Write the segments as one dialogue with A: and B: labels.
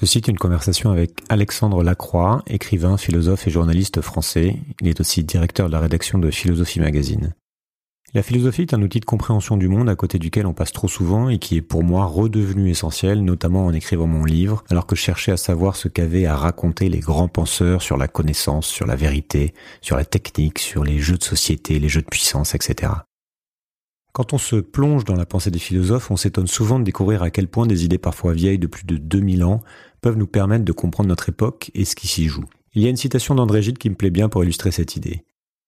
A: Ceci est une conversation avec Alexandre Lacroix, écrivain, philosophe et journaliste français. Il est aussi directeur de la rédaction de Philosophie Magazine. La philosophie est un outil de compréhension du monde à côté duquel on passe trop souvent et qui est pour moi redevenu essentiel, notamment en écrivant mon livre, alors que je cherchais à savoir ce qu'avaient à raconter les grands penseurs sur la connaissance, sur la vérité, sur la technique, sur les jeux de société, les jeux de puissance, etc. Quand on se plonge dans la pensée des philosophes, on s'étonne souvent de découvrir à quel point des idées parfois vieilles de plus de 2000 ans peuvent nous permettre de comprendre notre époque et ce qui s'y joue. Il y a une citation d'André Gide qui me plaît bien pour illustrer cette idée.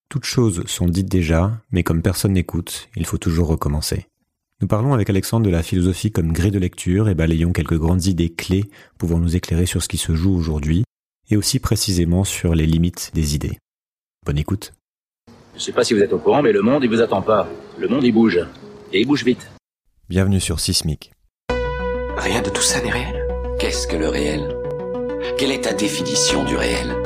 A: Toutes choses sont dites déjà, mais comme personne n'écoute, il faut toujours recommencer. Nous parlons avec Alexandre de la philosophie comme grille de lecture et balayons quelques grandes idées clés pouvant nous éclairer sur ce qui se joue aujourd'hui et aussi précisément sur les limites des idées. Bonne écoute.
B: Je ne sais pas si vous êtes au courant, mais le monde, il vous attend pas. Le monde, il bouge. Et il bouge vite.
A: Bienvenue sur Sismic.
C: Rien de tout ça n'est réel. Qu'est-ce que le réel? Quelle est ta définition du réel?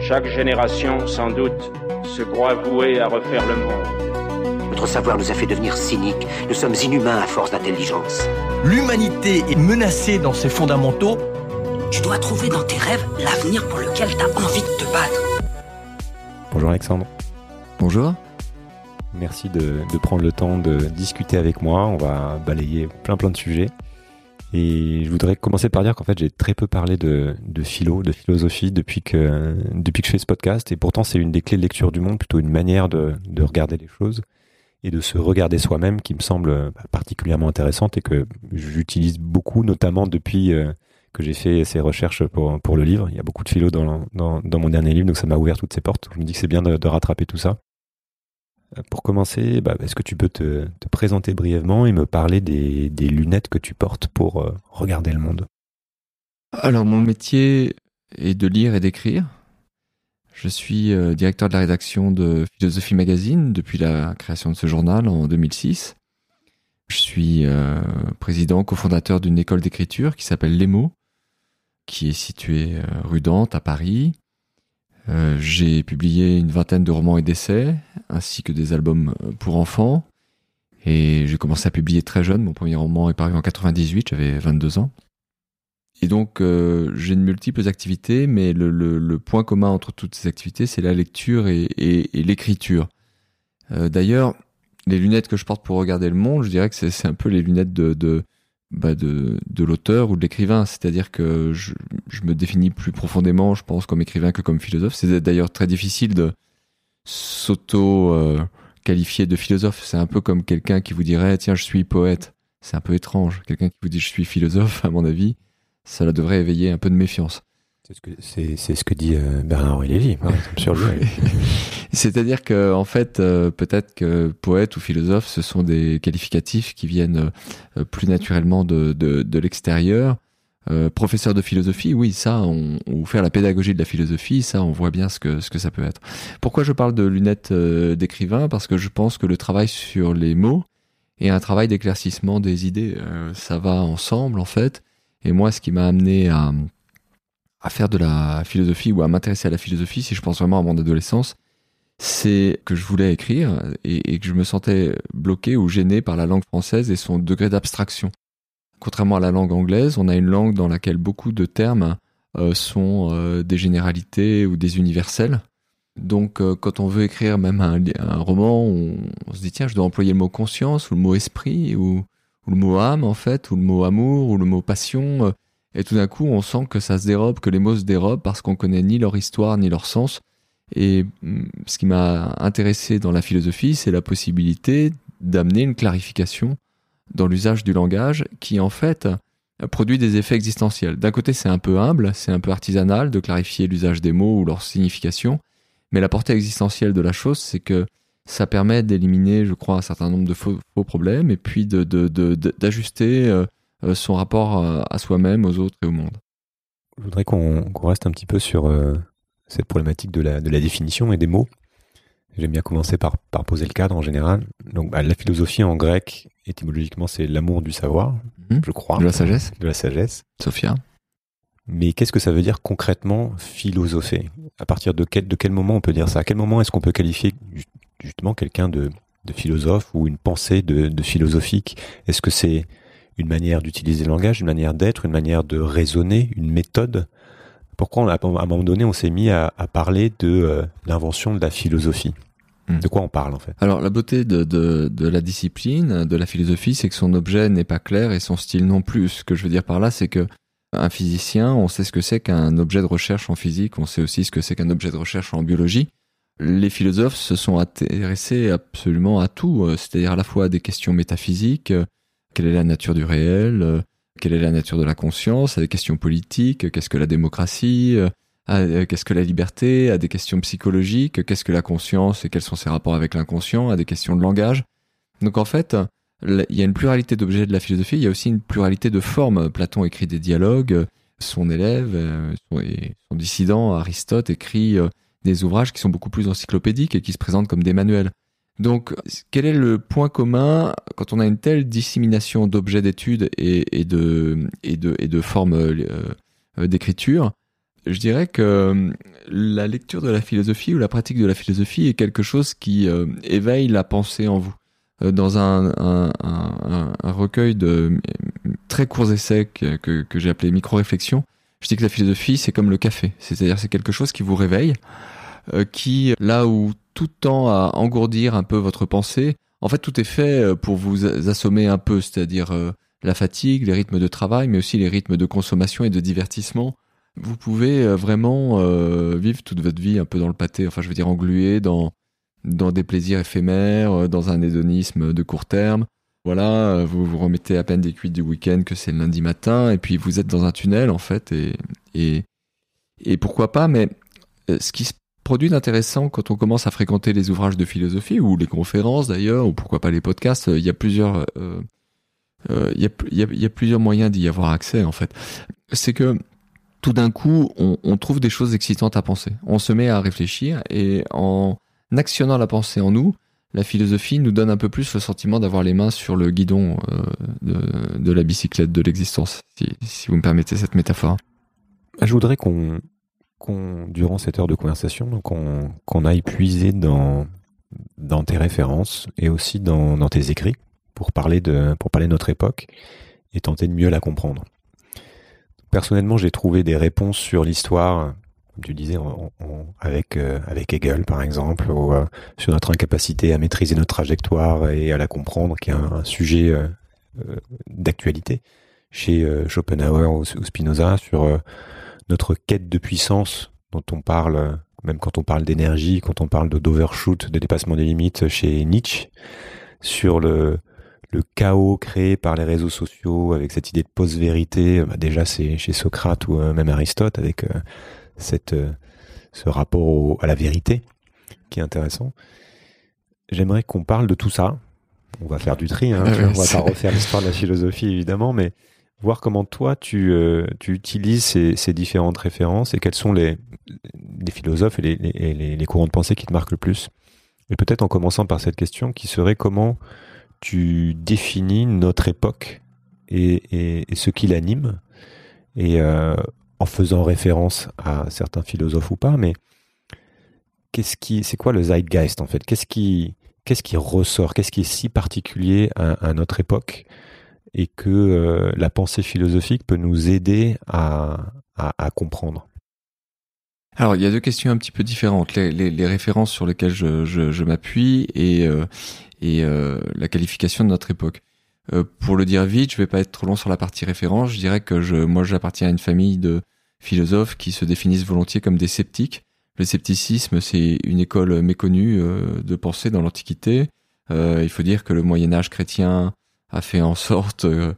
D: Chaque génération, sans doute, se croit vouée à refaire le monde.
E: Notre savoir nous a fait devenir cyniques. Nous sommes inhumains à force d'intelligence.
F: L'humanité est menacée dans ses fondamentaux.
G: Tu dois trouver dans tes rêves l'avenir pour lequel tu as envie de te battre.
A: Bonjour Alexandre.
H: Bonjour.
A: Merci de, de, prendre le temps de discuter avec moi. On va balayer plein plein de sujets. Et je voudrais commencer par dire qu'en fait j'ai très peu parlé de, de philo, de philosophie depuis que depuis que je fais ce podcast. Et pourtant c'est une des clés de lecture du monde, plutôt une manière de, de regarder les choses et de se regarder soi-même qui me semble bah, particulièrement intéressante et que j'utilise beaucoup, notamment depuis euh, que j'ai fait ces recherches pour, pour le livre. Il y a beaucoup de philo dans, dans, mon dernier livre, donc ça m'a ouvert toutes ces portes. Je me dis que c'est bien de rattraper tout ça. Pour commencer, bah, est-ce que tu peux te, te, présenter brièvement et me parler des, lunettes que tu portes pour euh, regarder le monde?
H: Alors, mon métier est de lire et d'écrire. Je suis euh, directeur de la rédaction de Philosophie Magazine depuis la création de ce journal en 2006. Je suis euh, président, cofondateur d'une école d'écriture qui s'appelle Les mots, qui est située euh, rue Dante à Paris. Euh, j'ai publié une vingtaine de romans et d'essais, ainsi que des albums euh, pour enfants. Et j'ai commencé à publier très jeune. Mon premier roman est paru en 98, j'avais 22 ans. Et donc, euh, j'ai de multiples activités, mais le, le, le, point commun entre toutes ces activités, c'est la lecture et, et, et l'écriture. Euh, D'ailleurs, les lunettes que je porte pour regarder le monde, je dirais que c'est un peu les lunettes de, de, bah de, de l'auteur ou de l'écrivain. C'est-à-dire que je, je, me définis plus profondément, je pense, comme écrivain que comme philosophe. C'est d'ailleurs très difficile de s'auto-qualifier de philosophe. C'est un peu comme quelqu'un qui vous dirait, tiens, je suis poète. C'est un peu étrange. Quelqu'un qui vous dit, je suis philosophe, à mon avis, ça devrait éveiller un peu de méfiance.
A: C'est ce que, c'est, c'est ce que dit euh, Bernard-Henri Lévy, sur lui.
H: C'est-à-dire que, en fait, euh, peut-être que poète ou philosophe, ce sont des qualificatifs qui viennent euh, plus naturellement de, de, de l'extérieur. Professeur de philosophie, oui, ça, on, ou faire la pédagogie de la philosophie, ça, on voit bien ce que ce que ça peut être. Pourquoi je parle de lunettes d'écrivain? Parce que je pense que le travail sur les mots et un travail d'éclaircissement des idées, ça va ensemble en fait. Et moi, ce qui m'a amené à à faire de la philosophie ou à m'intéresser à la philosophie, si je pense vraiment à mon adolescence, c'est que je voulais écrire et, que je me sentais bloqué ou gêné par la langue française et son degré d'abstraction. Contrairement à la langue anglaise, on a une langue dans laquelle beaucoup de termes euh, sont euh, des généralités ou des universels. Donc euh, quand on veut écrire même un, roman, on, se dit tiens, je dois employer le mot conscience ou le mot esprit ou le mot âme en fait, ou le mot amour ou le mot passion. Et tout d'un coup, on sent que ça se dérobe, que les mots se dérobent parce qu'on connaît ni leur histoire ni leur sens. Et ce qui m'a intéressé dans la philosophie, c'est la possibilité d'amener une clarification dans l'usage du langage qui, en fait, produit des effets existentiels. D'un côté, c'est un peu humble, c'est un peu artisanal de clarifier l'usage des mots ou leur signification. Mais la portée existentielle de la chose, c'est que ça permet d'éliminer, je crois, un certain nombre de faux, faux problèmes et puis d'ajuster. De, de, euh, son rapport à soi-même, aux autres et au monde.
A: Je voudrais qu'on qu reste un petit peu sur euh, cette problématique de la, de la définition et des mots. J'aime bien commencer par, par poser le cadre en général. Donc, bah, la philosophie en grec, étymologiquement, c'est l'amour du savoir, mmh. je crois.
H: De la sagesse.
A: De la sagesse.
H: Sophia.
A: Mais qu'est-ce que ça veut dire concrètement philosopher? À partir de quel, de quel moment on peut dire ça? À quel moment est-ce qu'on peut qualifier justement quelqu'un de, de philosophe ou une pensée de, de philosophique? Est-ce que c'est une manière d'utiliser le langage, une manière d'être, une manière de raisonner, une méthode. Pourquoi, à un moment donné, on s'est mis à, parler de euh, l'invention de la philosophie? Hmm. de quoi on parle en fait?
H: Alors la beauté de, de, de, la discipline, de la philosophie, c'est que son objet n'est pas clair et son style non plus. Ce que je veux dire par là, c'est que un physicien, on sait ce que c'est qu'un objet de recherche en physique, on sait aussi ce que c'est qu'un objet de recherche en biologie. Les philosophes se sont intéressés absolument à tout, euh, c'est-à-dire à la fois à des questions métaphysiques, euh, quelle est la nature du réel, euh, quelle est la nature de la conscience, à des questions politiques, qu'est-ce que la démocratie, qu'est-ce que la liberté, à des questions psychologiques, qu'est-ce que la conscience et quels sont ses rapports avec l'inconscient, à des questions de langage. Donc en fait, il y a une pluralité d'objets de la philosophie, il y a aussi une pluralité de formes. Platon écrit des dialogues, son élève, euh, son, dissident Aristote écrit euh, des ouvrages qui sont beaucoup plus encyclopédiques et qui se présentent comme des manuels. Donc, quel est le point commun quand on a une telle dissémination d'objets d'études et, de, formes euh, d'écriture? Je dirais que la lecture de la philosophie ou la pratique de la philosophie est quelque chose qui éveille la pensée en vous. Euh, dans un, recueil de très courts essais que, que, j'ai appelé micro-réflexion. Je dis que la philosophie, c'est comme le café. C'est-à-dire, c'est quelque chose qui vous réveille, euh, qui, là où tout tend à engourdir un peu votre pensée, en fait, tout est fait euh, pour vous assommer un peu, c'est-à-dire la fatigue, les rythmes de travail, mais aussi les rythmes de consommation et de divertissement. Vous pouvez vraiment vivre toute votre vie un peu dans le pâté, enfin, je veux dire, englué dans dans des plaisirs éphémères, euh, dans un hédonisme de court terme. Voilà, euh, vous vous remettez à peine des cuites du week-end que c'est le lundi matin, et puis vous êtes dans un tunnel en fait, et, et, et pourquoi pas, mais euh, ce qui se produit d'intéressant quand on commence à fréquenter les ouvrages de philosophie, ou les conférences d'ailleurs, ou pourquoi pas les podcasts, il y a plusieurs... Euh, il, y a, il, y a, plusieurs moyens d'y avoir accès en fait. C'est que tout d'un coup, on, on, trouve des choses excitantes à penser. On se met à réfléchir et en actionnant la pensée en nous, la philosophie nous donne un peu plus le sentiment d'avoir les mains sur le guidon euh, de, la bicyclette de l'existence, si, vous me permettez cette métaphore.
A: Je voudrais qu'on, durant cette heure de conversation, qu'on, aille puiser dans, tes références et aussi dans, tes écrits pour parler, de, pour parler notre époque et tenter de mieux la comprendre. Personnellement, j'ai trouvé des réponses sur l'histoire comme tu disais, avec euh, avec Hegel par exemple, ou euh, sur notre incapacité à maîtriser notre trajectoire et à la comprendre, qui est un, sujet euh, d'actualité chez Schopenhauer ou, Spinoza, sur notre quête de puissance dont on parle, même quand on parle d'énergie, quand on parle d'overshoot, de dépassement des limites chez Nietzsche, sur le le chaos créé par les réseaux sociaux avec cette idée de post-vérité, bah déjà c'est chez Socrate ou même Aristote avec cette, euh, ce rapport à la vérité qui est intéressant. J'aimerais qu'on parle de tout ça. On va faire du tri, hein, on va pas refaire l'histoire de la philosophie évidemment, mais voir comment toi tu, euh, utilises ces, différentes références et quels sont les, philosophes et les, courants de pensée qui te marquent le plus. Et peut-être en commençant par cette question qui serait comment tu définis notre époque et, ce qui l'anime. Et euh, en faisant référence à certains philosophes ou pas, mais qu'est-ce c'est quoi le zeitgeist en fait? Qu'est-ce qui ressort? Qu'est-ce qui est si particulier à, notre époque? Et que euh, la pensée philosophique peut nous aider à, comprendre
H: alors, il y a deux questions un petit peu différentes. Les, références sur lesquelles je, m'appuie et, euh, et euh, la qualification de notre époque. pour le dire vite, je vais pas être trop long sur la partie référence. Je dirais que je, moi, j'appartiens à une famille de philosophes qui se définissent volontiers comme des sceptiques. Le scepticisme, c'est une école méconnue euh, de pensée dans l'Antiquité. Euh, il faut dire que le Moyen Âge chrétien a fait en sorte euh,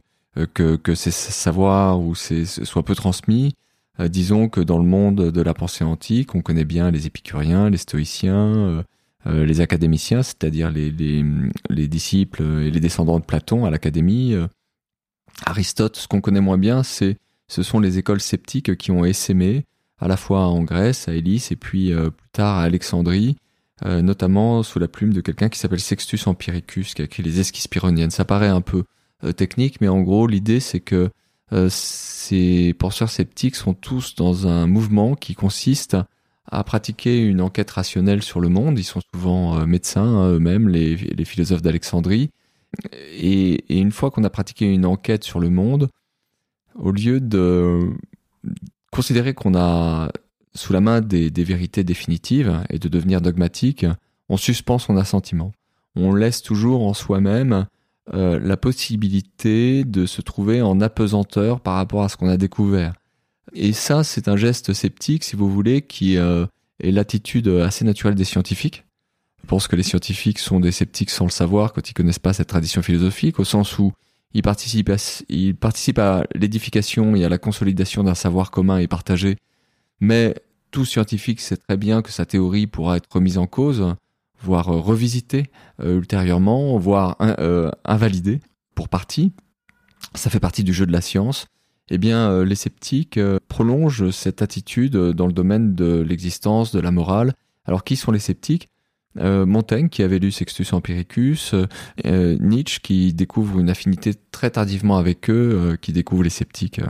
H: que, que ces savoirs ou ces, soient peu transmis. disons que dans le monde de la pensée antique, on connaît bien les épicuriens, les stoïciens, les académiciens, c'est-à-dire les, les, les, disciples et les descendants de Platon à l'académie. Aristote, ce qu'on connaît moins bien, c'est ce sont les écoles sceptiques qui ont essaimé à la fois en Grèce, à Élis, et puis euh, plus tard à Alexandrie, euh, notamment sous la plume de quelqu'un qui s'appelle Sextus Empiricus, qui a écrit les Esquisses pyrrhoniennes. Ça paraît un peu euh, technique, mais en gros, l'idée c'est que ces penseurs sceptiques sont tous dans un mouvement qui consiste à pratiquer une enquête rationnelle sur le monde. Ils sont souvent médecins hein, eux-mêmes, les, philosophes d'Alexandrie, et une fois qu'on a pratiqué une enquête sur le monde, au lieu de considérer qu'on a sous la main des, vérités définitives et de devenir dogmatique, on suspend son assentiment. On laisse toujours en soi-même euh, la possibilité de se trouver en apesanteur par rapport à ce qu'on a découvert. Et ça, c'est un geste sceptique, si vous voulez, qui euh, est l'attitude assez naturelle des scientifiques. Je pense que les scientifiques sont des sceptiques sans le savoir quand ils connaissent pas cette tradition philosophique, au sens où ils participent à, ils participent à l'édification et à la consolidation d'un savoir commun et partagé. Mais tout scientifique sait très bien que sa théorie pourra être remise en cause, voire euh, revisitée euh, ultérieurement, voire euh, invalidée pour partie. Ça fait partie du jeu de la science. Eh bien, les sceptiques prolongent cette attitude dans le domaine de l'existence, de la morale. Alors, qui sont les sceptiques? Montaigne qui avait lu Sextus Empiricus, Nietzsche qui découvre une affinité très tardivement avec eux, qui découvre les sceptiques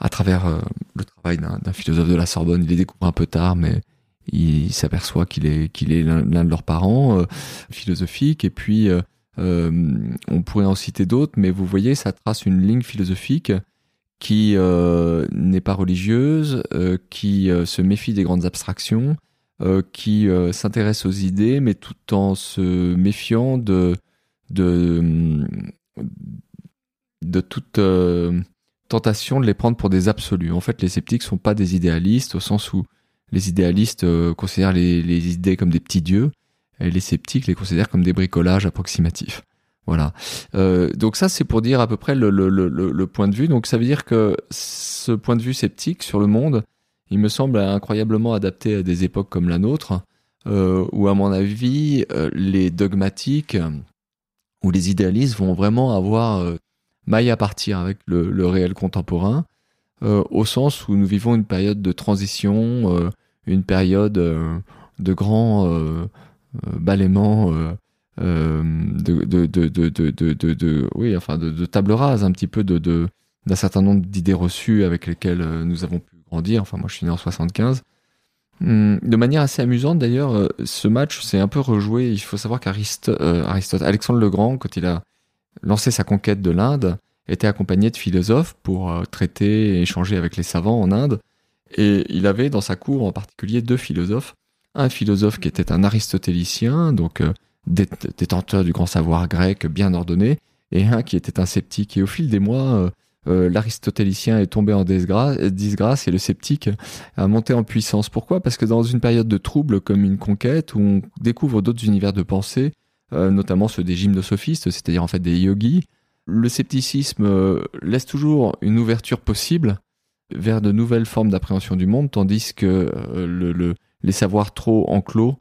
H: à travers le travail d'un philosophe de la Sorbonne. Il les découvre un peu tard, mais il s'aperçoit qu'il est qu'il est l'un de leurs parents philosophiques. Et puis on pourrait en citer d'autres, mais vous voyez, ça trace une ligne philosophique qui n'est pas religieuse, qui se méfie des grandes abstractions, euh, qui euh, s'intéresse aux idées, mais tout en se méfiant de, de, de toute euh, tentation de les prendre pour des absolus. En fait, les sceptiques sont pas des idéalistes au sens où les idéalistes considèrent les, idées comme des petits dieux, et les sceptiques les considèrent comme des bricolages approximatifs. Voilà. Euh, donc ça, c'est pour dire à peu près le, point de vue. Donc ça veut dire que ce point de vue sceptique sur le monde, il me semble incroyablement adapté à des époques comme la nôtre, euh, où à mon avis, euh, les dogmatiques ou les idéalistes vont vraiment avoir euh, maille à partir avec le, réel contemporain, euh, au sens où nous vivons une période de transition, euh, une période de grand balaiement. De de, de, table rase un petit peu de, d'un certain nombre d'idées reçues avec lesquelles nous avons pu grandir. Enfin, moi, je suis né en 75. Hum, de manière assez amusante d'ailleurs, euh, ce match s'est un peu rejoué. Il faut savoir qu'Aristote, euh, Alexandre le Grand, quand il a lancé sa conquête de l'Inde, était accompagné de philosophes pour euh, traiter et échanger avec les savants en Inde. Et il avait dans sa cour en particulier deux philosophes. Un philosophe qui était un aristotélicien, donc détenteur du grand savoir grec bien ordonné, et un qui était un sceptique. Et au fil des mois, euh, l'aristotélicien est tombé en disgrâce, et le sceptique a monté en puissance. Pourquoi? Parce que dans une période de trouble comme une conquête, où on découvre d'autres univers de pensée, euh, notamment ceux des gymnosophistes, c'est-à-dire en fait des yogis, le scepticisme euh, laisse toujours une ouverture possible vers de nouvelles formes d'appréhension du monde, tandis que le, les savoirs trop enclos,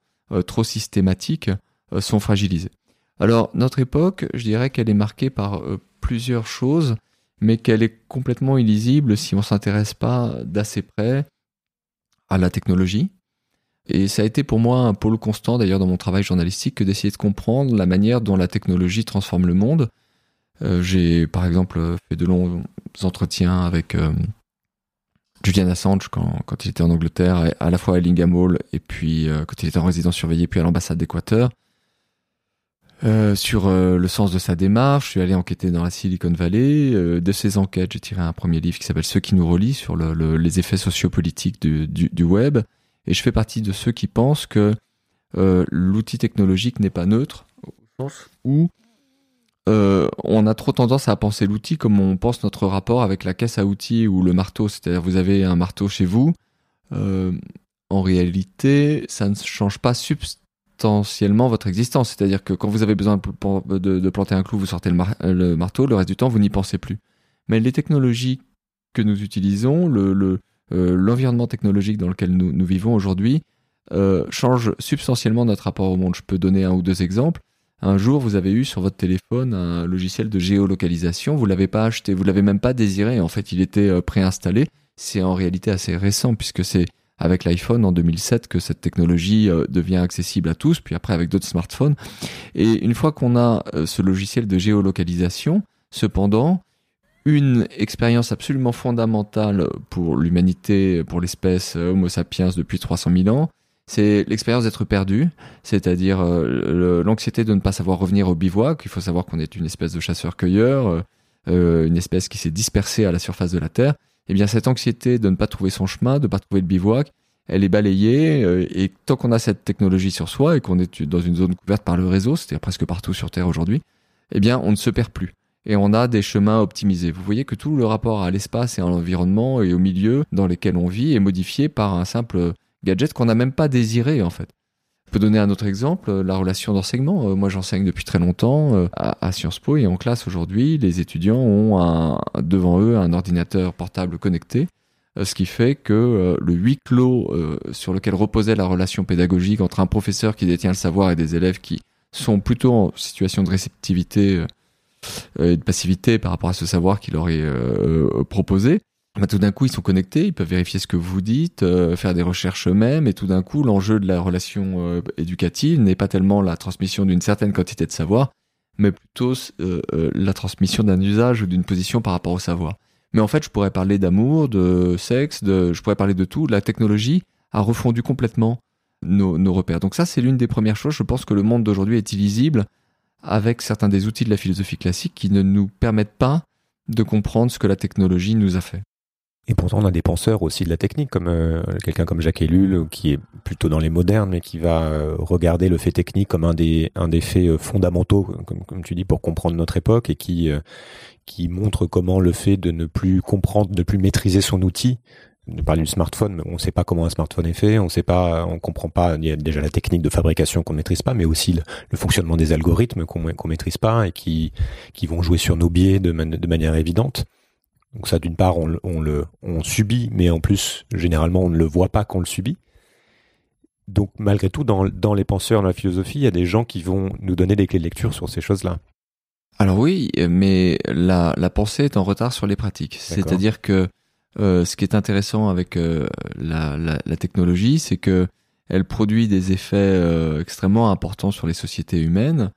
H: trop systématiques, sont fragilisés. Alors notre époque, je dirais qu'elle est marquée par plusieurs choses mais qu'elle est complètement illisible si on s'intéresse pas d'assez près à la technologie. Et ça a été pour moi un pôle constant d'ailleurs dans mon travail journalistique que d'essayer de comprendre la manière dont la technologie transforme le monde. Euh, j'ai par exemple fait de longs entretiens avec euh, Julian Assange quand, il était en Angleterre, à la fois à Ellingham Hall et puis euh, quand il était en résidence surveillée, puis à l'ambassade d'Équateur. Sur le sens de sa démarche. Je suis allé enquêter dans la Silicon Valley. De ces enquêtes, j'ai tiré un premier livre qui s'appelle Ceux qui nous relient sur le, les effets sociopolitiques du, du, web. Et je fais partie de ceux qui pensent que l'outil technologique n'est pas neutre, au sens où on a trop tendance à penser l'outil comme on pense notre rapport avec la caisse à outils ou le marteau. C'est-à-dire vous avez un marteau chez vous. en réalité, ça ne change pas substantiellement votre existence. C'est-à-dire que quand vous avez besoin de, planter un clou, vous sortez le, marteau, le reste du temps, vous n'y pensez plus. Mais les technologies que nous utilisons, le, euh, l'environnement technologique dans lequel nous, vivons aujourd'hui, euh, change substantiellement notre rapport au monde. Je peux donner un ou deux exemples. Un jour, vous avez eu sur votre téléphone un logiciel de géolocalisation. Vous l'avez pas acheté, vous l'avez même pas désiré. En fait, il était euh, préinstallé. C'est en réalité assez récent puisque c'est avec l'iPhone en 2007 que cette technologie euh, devient accessible à tous, puis après avec d'autres smartphones. Et une fois qu'on a euh, ce logiciel de géolocalisation, cependant, une expérience absolument fondamentale pour l'humanité, pour l'espèce Homo sapiens depuis 300 000 ans, c'est l'expérience d'être perdu, c'est-à-dire euh, l'anxiété de ne pas savoir revenir au bivouac. Il faut savoir qu'on est une espèce de chasseur-cueilleur, euh, euh, une espèce qui s'est dispersée à la surface de la Terre. Eh bien, cette anxiété de ne pas trouver son chemin, de ne pas trouver le bivouac, elle est balayée. et tant qu'on a cette technologie sur soi et qu'on est dans une zone couverte par le réseau, c'est-à-dire presque partout sur Terre aujourd'hui, eh bien, on ne se perd plus et on a des chemins optimisés. Vous voyez que tout le rapport à l'espace et à l'environnement et au milieu dans lesquels on vit est modifié par un simple gadget qu'on n'a même pas désiré en fait. Je peux donner un autre exemple, la relation d'enseignement. Euh, moi, j'enseigne depuis très longtemps euh, à, Sciences Po et en classe aujourd'hui, les étudiants ont devant eux un ordinateur portable connecté, euh, ce qui fait que le huis clos sur lequel reposait la relation pédagogique entre un professeur qui détient le savoir et des élèves qui sont plutôt en situation de réceptivité et de passivité par rapport à ce savoir qu'il aurait proposé, bah, tout d'un coup, ils sont connectés, ils peuvent vérifier ce que vous dites, euh, faire des recherches eux-mêmes, et tout d'un coup, l'enjeu de la relation euh, éducative n'est pas tellement la transmission d'une certaine quantité de savoir, mais plutôt euh, la transmission d'un usage ou d'une position par rapport au savoir. Mais en fait, je pourrais parler d'amour, de sexe, de, je pourrais parler de tout. La technologie a refondu complètement nos, nos repères. Donc ça, c'est l'une des premières choses. Je pense que le monde d'aujourd'hui est illisible avec certains des outils de la philosophie classique qui ne nous permettent pas de comprendre ce que la technologie nous a fait.
A: Et pourtant, on a des penseurs aussi de la technique, comme euh, quelqu'un comme Jacques Ellul, qui est plutôt dans les modernes, mais qui va euh, regarder le fait technique comme un des, un des faits euh, fondamentaux, comme, tu dis, pour comprendre notre époque, et qui, qui montre comment le fait de ne plus comprendre, de ne plus maîtriser son outil, de parler du smartphone, mais on ne sait pas comment un smartphone est fait, on sait pas, on comprend pas, il y a déjà la technique de fabrication qu'on maîtrise pas, mais aussi le, fonctionnement des algorithmes qu'on qu'on maîtrise pas et qui, qui vont jouer sur nos biais de, de manière évidente. Donc ça, d'une part, on, le on subit, mais en plus, généralement, on ne le voit pas qu'on le subit. Donc malgré tout, dans, dans les penseurs, dans la philosophie, il y a des gens qui vont nous donner des clés de lecture sur ces choses-là.
H: Alors oui, mais la, la pensée est en retard sur les pratiques. C'est-à-dire que euh, ce qui est intéressant avec euh, la, technologie, c'est que elle produit des effets euh, extrêmement importants sur les sociétés humaines.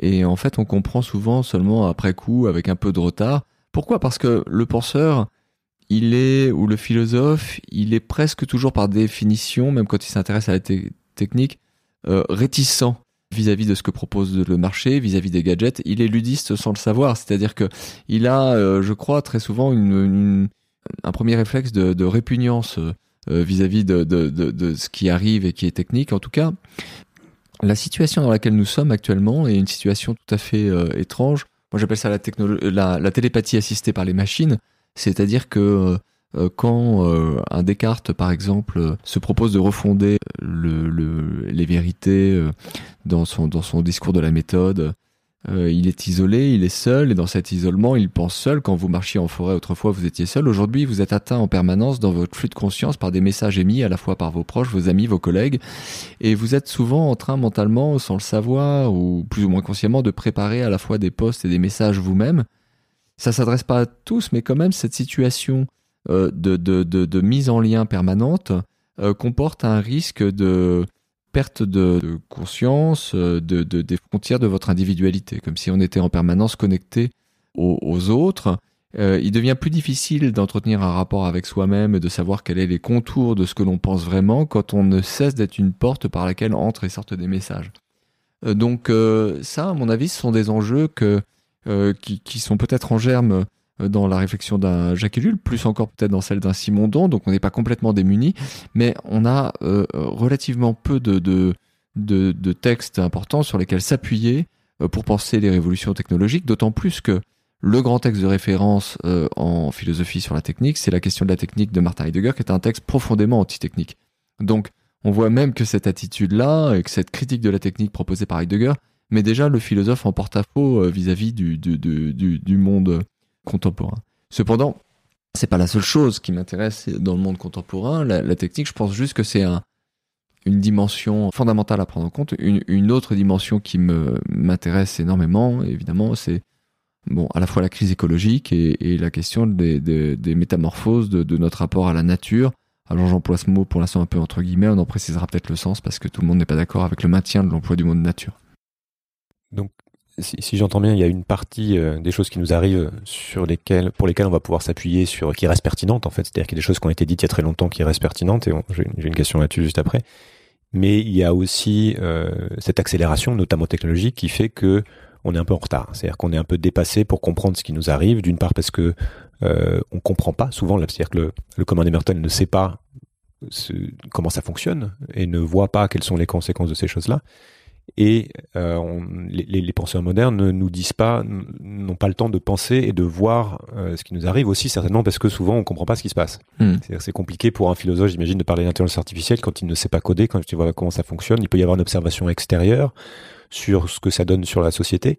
H: Et en fait, on comprend souvent seulement après coup, avec un peu de retard, pourquoi? Parce que le penseur, il est, ou le philosophe, il est presque toujours par définition, même quand il s'intéresse à la technique, réticent vis-à-vis de ce que propose le marché, vis-à-vis des gadgets. Il est ludiste sans le savoir, c'est-à-dire que il a, je crois, très souvent une, un premier réflexe de, répugnance euh, vis-à-vis de, de, de, ce qui arrive et qui est technique. En tout cas, la situation dans laquelle nous sommes actuellement est une situation tout à fait étrange moi, j'appelle ça la, la, télépathie assistée par les machines. C'est-à-dire que euh, euh, quand euh, un Descartes, par exemple, se propose de refonder le, le, les vérités dans, son, dans son discours de la méthode, euh, il est isolé, il est seul, et dans cet isolement, il pense seul. Quand vous marchiez en forêt autrefois, vous étiez seul. Aujourd'hui, vous êtes atteint en permanence dans votre flux de conscience par des messages émis à la fois par vos proches, vos amis, vos collègues, et vous êtes souvent en train mentalement, sans le savoir, ou plus ou moins consciemment, de préparer à la fois des posts et des messages vous-même. Ça s'adresse pas à tous, mais quand même, cette situation euh, de, mise en lien permanente euh, comporte un risque de perte de, conscience, euh, de, des frontières de votre individualité, comme si on était en permanence connecté aux, autres. Euh, il devient plus difficile d'entretenir un rapport avec soi-même et de savoir quels sont les contours de ce que l'on pense vraiment quand on ne cesse d'être une porte par laquelle entrent et sortent des messages. Euh, donc ça, à mon avis, ce sont des enjeux que, qui, sont peut-être en germe dans la réflexion d'un Jacques Ellul, plus encore peut-être dans celle d'un Simondon, donc on n'est pas complètement démuni, mais on a euh, relativement peu de, de, de, textes importants sur lesquels s'appuyer euh, pour penser les révolutions technologiques, d'autant plus que le grand texte de référence en philosophie sur la technique, c'est la question de la technique de Martin Heidegger, qui est un texte profondément anti-technique. Donc, on voit même que cette attitude-là, et que cette critique de la technique proposée par Heidegger, met déjà le philosophe en porte-à-faux vis-à-vis du, du, du monde contemporain. Cependant, c'est pas la seule chose qui m'intéresse dans le monde contemporain. La, technique, je pense juste que c'est un, une dimension fondamentale à prendre en compte. Une, autre dimension qui me m'intéresse énormément, évidemment, c'est bon à la fois la crise écologique et, la question des, métamorphoses de, de, notre rapport à la nature. Alors j'emploie ce mot pour l'instant un peu entre guillemets, on en précisera peut-être le sens parce que tout le monde n'est pas d'accord avec le maintien de l'emploi du mot de nature.
A: Si, j'entends bien, il y a une partie euh, des choses qui nous arrivent sur lesquelles, pour lesquelles on va pouvoir s'appuyer sur, qui restent pertinentes en fait. C'est-à-dire qu'il y a des choses qui ont été dites il y a très longtemps qui restent pertinentes et j'ai une question là-dessus juste après. mais il y a aussi cette accélération, notamment technologique, qui fait que on est un peu en retard. C'est-à-dire qu'on est un peu dépassé pour comprendre ce qui nous arrive. D'une part parce que euh, on comprend pas souvent, c'est-à-dire que le, le commun ne sait pas comment ça fonctionne et ne voit pas quelles sont les conséquences de ces choses-là. Et euh, on, les, les, penseurs modernes ne nous disent pas, n'ont pas le temps de penser et de voir euh, ce qui nous arrive aussi, certainement parce que souvent on comprend pas ce qui se passe. Hmm. C'est compliqué pour un philosophe, j'imagine, de parler d'intelligence artificielle quand il ne sait pas coder, quand il vois comment ça fonctionne. Il peut y avoir une observation extérieure sur ce que ça donne sur la société.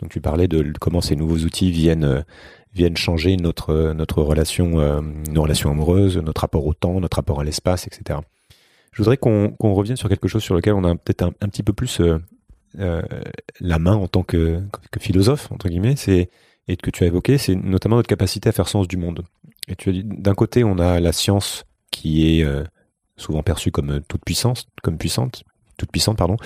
A: Donc tu parlais de comment ces nouveaux outils viennent euh, viennent changer notre notre relation euh, nos relations amoureuses, notre rapport au temps, notre rapport à l'espace, etc. Je voudrais qu'on revienne sur quelque chose sur lequel on a peut-être un, petit peu plus euh, euh, la main en tant que, philosophe entre guillemets, c'est et que tu as évoqué, c'est notamment notre capacité à faire sens du monde. Et tu as dit d'un côté on a la science qui est souvent perçue comme toute puissance, comme puissante, toute puissante pardon,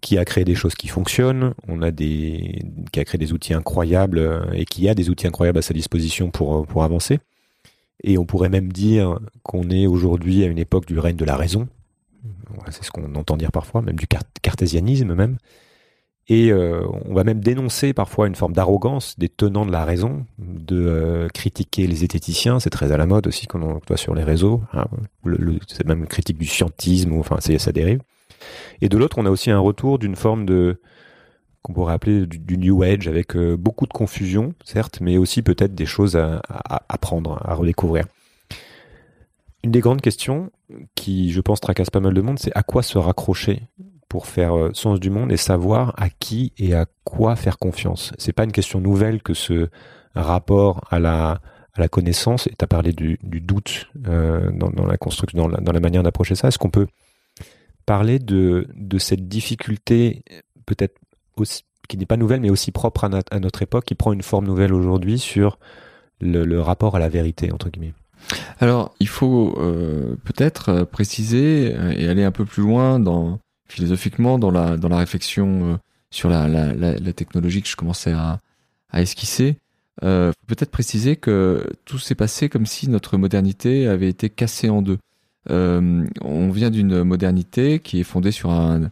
A: qui a créé des choses qui fonctionnent, on qui a créé des outils incroyables euh, et qui a des outils incroyables à sa disposition euh, pour avancer. Et on pourrait même dire qu'on est aujourd'hui à une époque du règne de la raison. C'est ce qu'on entend dire parfois, même du cartésianisme même. Et euh, on va même dénoncer parfois une forme d'arrogance des tenants de la raison, de critiquer les zététiciens, c'est très à la mode aussi qu'on on voit sur les réseaux. Hein, c'est même une critique du scientisme, enfin ça dérive. Et de l'autre, on a aussi un retour d'une forme de qu'on pourrait appeler du, New Age avec euh, beaucoup de confusion, certes, mais aussi peut-être des choses à, apprendre, à redécouvrir. Une des grandes questions qui, je pense, tracasse pas mal de monde, c'est à quoi se raccrocher pour faire euh, sens du monde et savoir à qui et à quoi faire confiance. C'est pas une question nouvelle que ce rapport à la, connaissance. Et tu as parlé du, doute euh, dans, la construction, dans la manière d'approcher ça. Est-ce qu'on peut parler de cette difficulté, peut-être qui n'est pas nouvelle, mais aussi propre à, notre époque, qui prend une forme nouvelle aujourd'hui sur le, rapport à la vérité, entre guillemets.
H: Alors, il faut euh, peut-être euh, préciser euh, et aller un peu plus loin dans, philosophiquement dans la, dans la réflexion sur la, la, technologie que je commençais à, esquisser. Euh, peut-être préciser que tout s'est passé comme si notre modernité avait été cassée en deux. On vient d'une modernité qui est fondée sur un,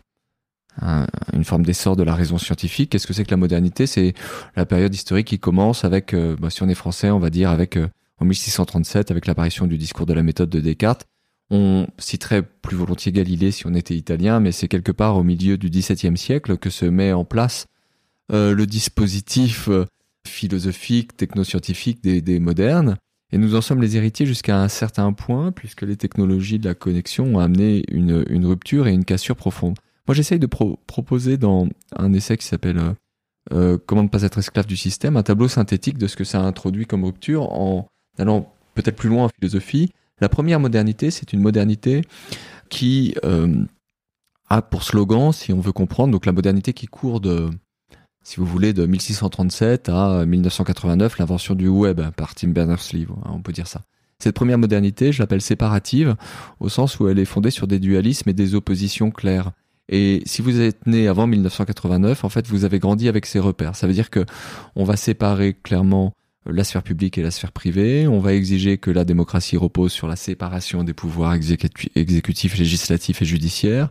H: une forme d'essor de la raison scientifique. Qu'est-ce que c'est que la modernité? C'est la période historique qui commence avec, euh, bah, si on est français, on va dire avec euh, en 1637 avec l'apparition du discours de la méthode de Descartes. On citerait plus volontiers Galilée si on était italien, mais c'est quelque part au milieu du XVIIe siècle que se met en place le dispositif philosophique, technoscientifique des, des modernes. Et nous en sommes les héritiers jusqu'à un certain point, puisque les technologies de la connexion ont amené une, une rupture et une cassure profonde. Moi, j'essaye de proposer dans un essai qui s'appelle euh, euh, Comment ne pas être esclave du système, un tableau synthétique de ce que ça a introduit comme rupture en allant peut-être plus loin en philosophie. La première modernité, c'est une modernité qui euh, a pour slogan, si on veut comprendre, donc la modernité qui court de si vous voulez, de 1637 à 1989, l'invention du web par Tim Berners-Lee, hein, on peut dire ça. Cette première modernité, je l'appelle séparative, au sens où elle est fondée sur des dualismes et des oppositions claires. Et si vous êtes né avant 1989, en fait, vous avez grandi avec ces repères. Ça veut dire que on va séparer clairement la sphère publique et la sphère privée. On va exiger que la démocratie repose sur la séparation des pouvoirs exécutifs, législatifs et judiciaires.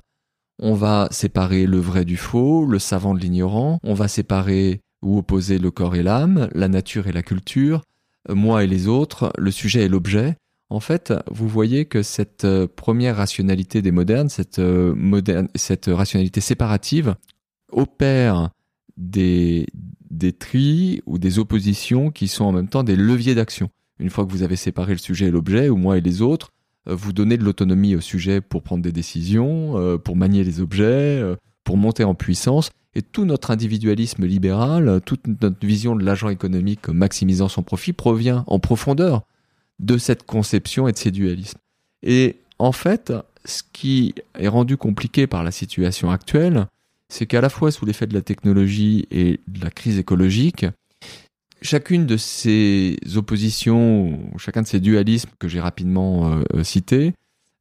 H: On va séparer le vrai du faux, le savant de l'ignorant. On va séparer ou opposer le corps et l'âme, la nature et la culture, euh, moi et les autres, le sujet et l'objet. En fait, vous voyez que cette euh, première rationalité des modernes, cette, euh, cette rationalité séparative, opère des, des ou des oppositions qui sont en même temps des leviers d'action. Une fois que vous avez séparé le sujet et l'objet, ou moi et les autres, euh, vous donner de l'autonomie au sujet pour prendre des décisions, pour manier les objets, pour monter en puissance. Et tout notre individualisme libéral, toute notre vision de l'agent économique maximisant son profit provient en profondeur de cette conception et de ces dualismes. Et en fait, ce qui est rendu compliqué par la situation actuelle, c'est qu'à la fois sous l'effet de la technologie et de la crise écologique, chacune de ces oppositions, chacun de ces dualismes que j'ai rapidement euh, cités,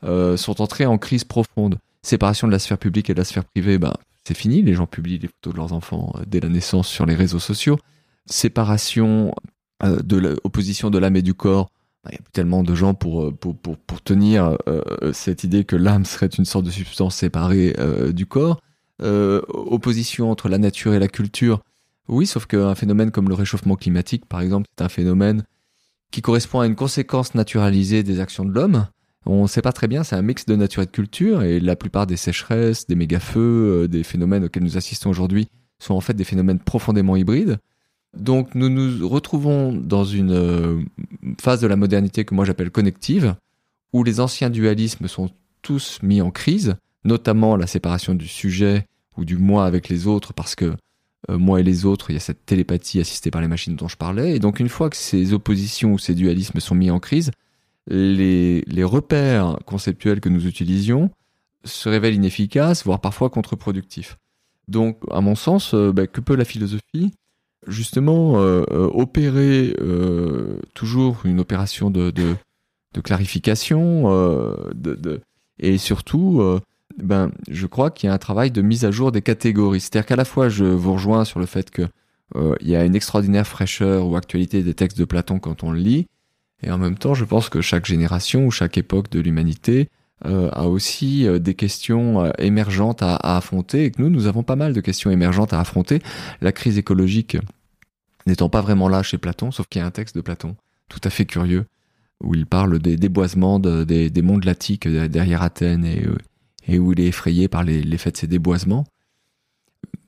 H: euh, sont entrés en crise profonde. Séparation de la sphère publique et de la sphère privée, bah, c'est fini, les gens publient les photos de leurs enfants euh, dès la naissance sur les réseaux sociaux. Séparation de l'opposition de l'âme et du corps, il y a tellement de gens pour, pour, pour, pour tenir cette idée que l'âme serait une sorte de substance séparée du corps. opposition entre la nature et la culture. Oui, sauf qu'un phénomène comme le réchauffement climatique, par exemple, c'est un phénomène qui correspond à une conséquence naturalisée des actions de l'homme. On ne sait pas très bien, c'est un mix de nature et de culture, et la plupart des sécheresses, des méga-feux, des phénomènes auxquels nous assistons aujourd'hui sont en fait des phénomènes profondément hybrides. Donc nous nous retrouvons dans une euh, phase de la modernité que moi j'appelle connective, où les anciens dualismes sont tous mis en crise, notamment la séparation du sujet ou du moi avec les autres, parce que euh, moi et les autres, il y a cette télépathie assistée par les machines dont je parlais. Et donc une fois que ces oppositions ou ces dualismes sont mis en crise, les, repères conceptuels que nous utilisions se révèlent inefficaces, voire parfois contre-productifs. Donc, à mon sens, euh, bah, que peut la philosophie Justement, euh, euh, opérer toujours une opération de, clarification, de, et surtout, ben, je crois qu'il y a un travail de mise à jour des catégories. C'est-à-dire qu'à la fois, je vous rejoins sur le fait que il y a une extraordinaire fraîcheur ou actualité des textes de Platon quand on le lit, et en même temps, je pense que chaque génération ou chaque époque de l'humanité euh, a aussi euh, des questions euh, émergentes à, affronter et que nous, nous avons pas mal de questions émergentes à affronter. La crise écologique n'étant pas vraiment là chez Platon, sauf qu'il y a un texte de Platon tout à fait curieux où il parle des déboisements des, mondes latiques derrière Athènes et, et où il est effrayé par l'effet de ces déboisements.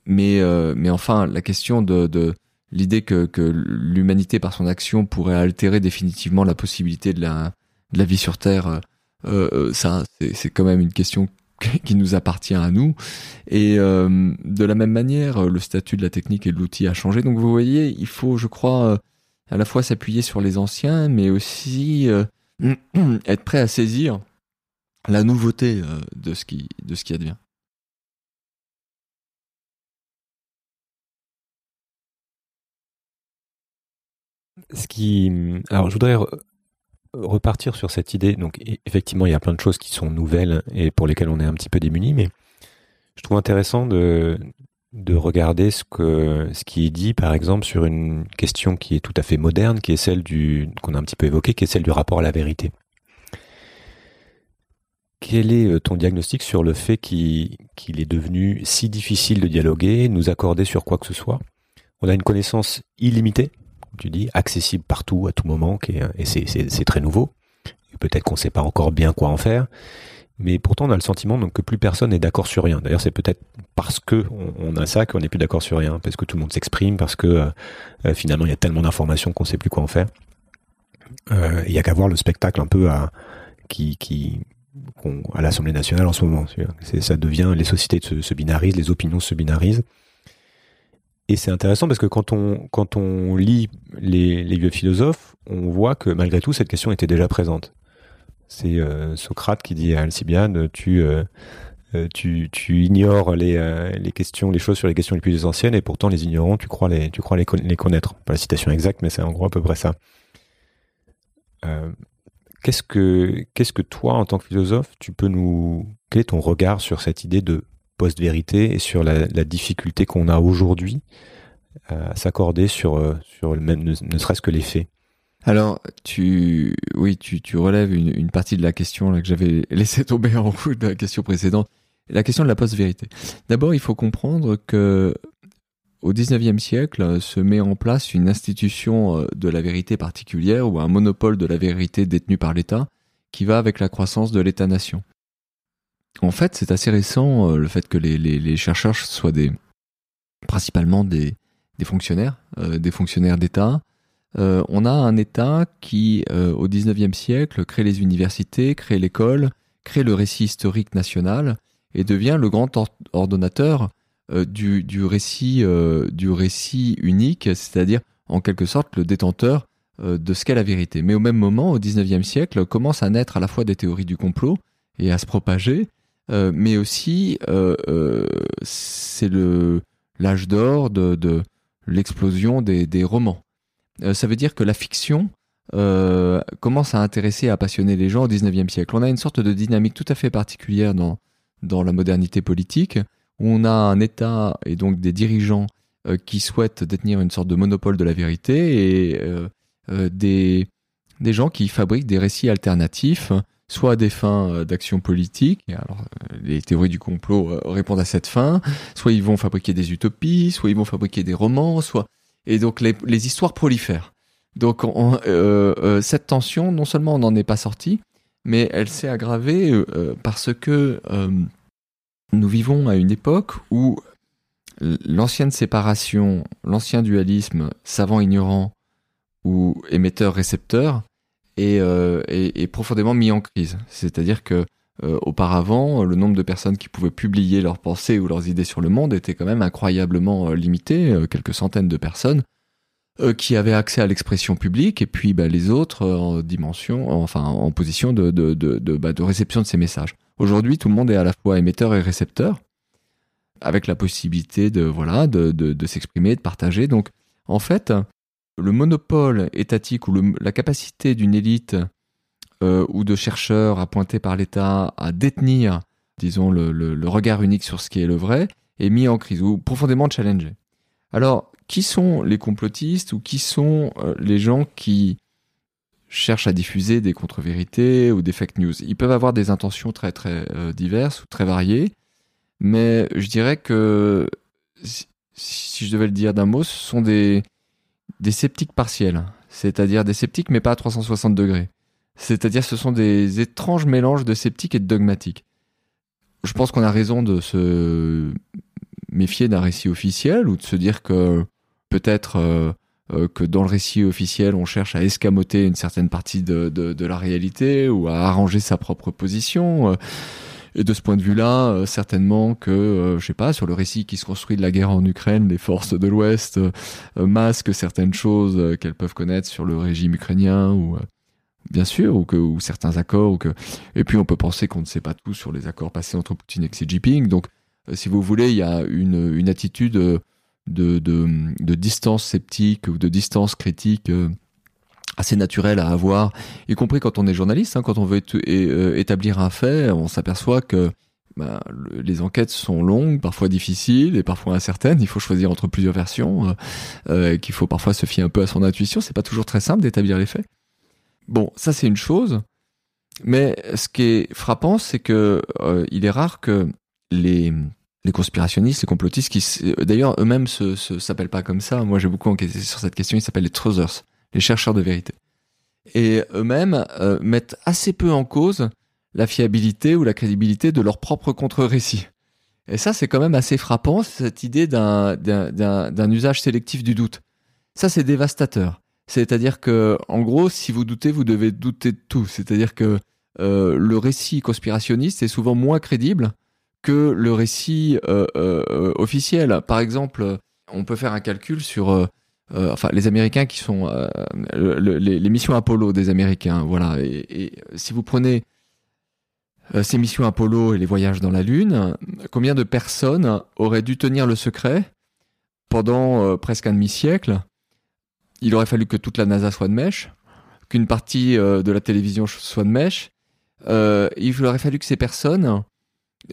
H: Mais, mais enfin, la question de, de l'idée que, que l'humanité, par son action, pourrait altérer définitivement la possibilité de la, de la vie sur Terre euh, euh, ça, c'est quand même une question qui nous appartient à nous. Et euh, de la même manière, le statut de la technique et de l'outil a changé. Donc vous voyez, il faut, je crois, à la fois s'appuyer sur les anciens, mais aussi être prêt à saisir la nouveauté de ce qui de ce qui advient.
A: Ce qui, alors je voudrais repartir sur cette idée. Donc, e, effectivement, il y a plein de choses qui sont nouvelles et pour lesquelles on est un petit peu démunis, mais je trouve intéressant de, de regarder ce que ce qui est dit, par exemple, sur une question qui est tout à fait moderne, qui est celle du qu'on a un petit peu évoqué, qui est celle du rapport à la vérité. Quel est euh, ton diagnostic sur le fait qu'il est devenu si difficile de dialoguer, nous accorder sur quoi que ce soit? On a une connaissance illimitée tu dis, accessible partout, à tout moment, et c'est très nouveau. Peut-être qu'on ne sait pas encore bien quoi en faire, mais pourtant on a le sentiment donc, que plus personne n'est d'accord sur rien. D'ailleurs, c'est peut-être parce que on, a ça qu'on n'est plus d'accord sur rien, parce que tout le monde s'exprime, parce que euh, finalement il y a tellement d'informations qu'on ne sait plus quoi en faire. Euh, il y a qu'à voir le spectacle un peu à qui, qui à l'Assemblée nationale en ce moment. Ça devient les sociétés se binarisent, les opinions se binarisent. Et c'est intéressant parce que quand on, quand on lit les, les, vieux philosophes, on voit que malgré tout, cette question était déjà présente. C'est euh, Socrate qui dit à Alcibiade, tu, euh, euh, tu, tu ignores les, les questions, les choses sur les questions les plus anciennes, et pourtant les ignorants, tu crois les, tu crois les, connaître. Pas la citation exacte, mais c'est en gros à peu près ça. qu'est-ce que, qu'est-ce que toi, en tant que philosophe, tu peux nous, quel est ton regard sur cette idée de post-vérité et sur la, difficulté qu'on a aujourd'hui à s'accorder sur, euh, le même, ne, serait-ce que les faits.
H: Alors, tu, oui, tu, relèves une, partie de la question que j'avais laissé tomber en route de la question précédente, la question de la post-vérité. D'abord, il faut comprendre que au XIXe siècle se met en place une institution euh, de la vérité particulière ou un monopole de la vérité détenu par l'État qui va avec la croissance de l'État-nation. En fait, c'est assez récent euh, le fait que les, chercheurs soient principalement des, fonctionnaires, euh, des fonctionnaires d'État. Euh, on a un État qui, au XIXe siècle, crée les universités, crée l'école, crée le récit historique national et devient le grand ordonnateur du récit unique, c'est-à-dire en quelque sorte le détenteur de ce qu'est la vérité. Mais au même moment, au XIXe siècle, commencent à naître à la fois des théories du complot et à se propager, euh, mais aussi euh, euh, c'est le l'âge d'or de, de l'explosion des, des, romans. ça veut dire que la fiction commence à intéresser, à passionner les gens au 19e siècle. On a une sorte de dynamique tout à fait particulière dans, dans la modernité politique, où on a un État et donc des dirigeants qui souhaitent détenir une sorte de monopole de la vérité et des, des gens qui fabriquent des récits alternatifs, soit des fins euh, d'action politique, alors euh, les théories du complot euh, répondent à cette fin, soit ils vont fabriquer des utopies, soit ils vont fabriquer des romans, soit et donc les, histoires prolifèrent. Donc on, cette tension, non seulement on n'en est pas sorti, mais elle s'est aggravée parce que nous vivons à une époque où l'ancienne séparation, l'ancien dualisme savant-ignorant ou émetteur-récepteur euh, est, profondément mis en crise. C'est-à-dire que euh, auparavant, le nombre de personnes qui pouvaient publier leurs pensées ou leurs idées sur le monde était quand même incroyablement euh, limité, quelques centaines de personnes qui avaient accès à l'expression publique et puis bah, les autres en dimension, enfin en position de, de, de, bah, de réception de ces messages. Aujourd'hui, tout le monde est à la fois émetteur et récepteur, avec la possibilité de voilà de, de s'exprimer, de partager. Donc, en fait, le monopole étatique ou la capacité d'une élite euh, ou de chercheurs appointés par l'État à détenir, disons, le, regard unique sur ce qui est le vrai, est mis en crise ou profondément challengé. Alors, qui sont les complotistes ou qui sont euh, les gens qui cherchent à diffuser des contre-vérités ou des fake news? Ils peuvent avoir des intentions très très euh, diverses ou très variées, mais je dirais que si je devais le dire d'un mot, ce sont des, des sceptiques partiels, c'est-à-dire des sceptiques mais pas à 360 degrés. C'est-à-dire ce sont des étranges mélanges de sceptiques et de dogmatiques. Je pense qu'on a raison de se méfier d'un récit officiel ou de se dire que peut-être euh, euh, que dans le récit officiel on cherche à escamoter une certaine partie de, la réalité ou à arranger sa propre position. Euh, et de ce point de vue-là, euh, certainement que, euh, je sais pas, sur le récit qui se construit de la guerre en Ukraine, les forces de l'Ouest euh, masquent certaines choses qu'elles peuvent connaître sur le régime ukrainien ou bien sûr, ou que ou certains accords, ou que et puis on peut penser qu'on ne sait pas tout sur les accords passés entre Poutine et Xi Jinping. Donc, si vous voulez, il y a une, une attitude de, de, de distance sceptique ou de distance critique assez naturel à avoir, y compris quand on est journaliste. Hein, quand on veut euh, établir un fait, on s'aperçoit que bah, les enquêtes sont longues, parfois difficiles et parfois incertaines. Il faut choisir entre plusieurs versions, euh, euh, qu'il faut parfois se fier un peu à son intuition. C'est pas toujours très simple d'établir les faits. Bon, ça c'est une chose. Mais ce qui est frappant, c'est que il est rare que les les conspirationnistes, les complotistes, qui d'ailleurs eux-mêmes se, s'appellent pas comme ça. Moi, j'ai beaucoup enquêté sur cette question. Ils s'appellent les truthers les chercheurs de vérité. Et eux-mêmes euh, mettent assez peu en cause la fiabilité ou la crédibilité de leur propre contre-récit. Et ça, c'est quand même assez frappant, cette idée d'un usage sélectif du doute. Ça, c'est dévastateur. C'est-à-dire que, en gros, si vous doutez, vous devez douter de tout. C'est-à-dire que euh, le récit conspirationniste est souvent moins crédible que le récit euh, officiel. Par exemple, on peut faire un calcul sur euh, enfin les Américains qui sont euh, les, missions Apollo des Américains, voilà. Et, si vous prenez euh, ces missions Apollo et les voyages dans la Lune, combien de personnes auraient dû tenir le secret pendant presque un demi-siècle? Il aurait fallu que toute la NASA soit de mèche, qu'une partie de la télévision soit de mèche. il aurait fallu que ces personnes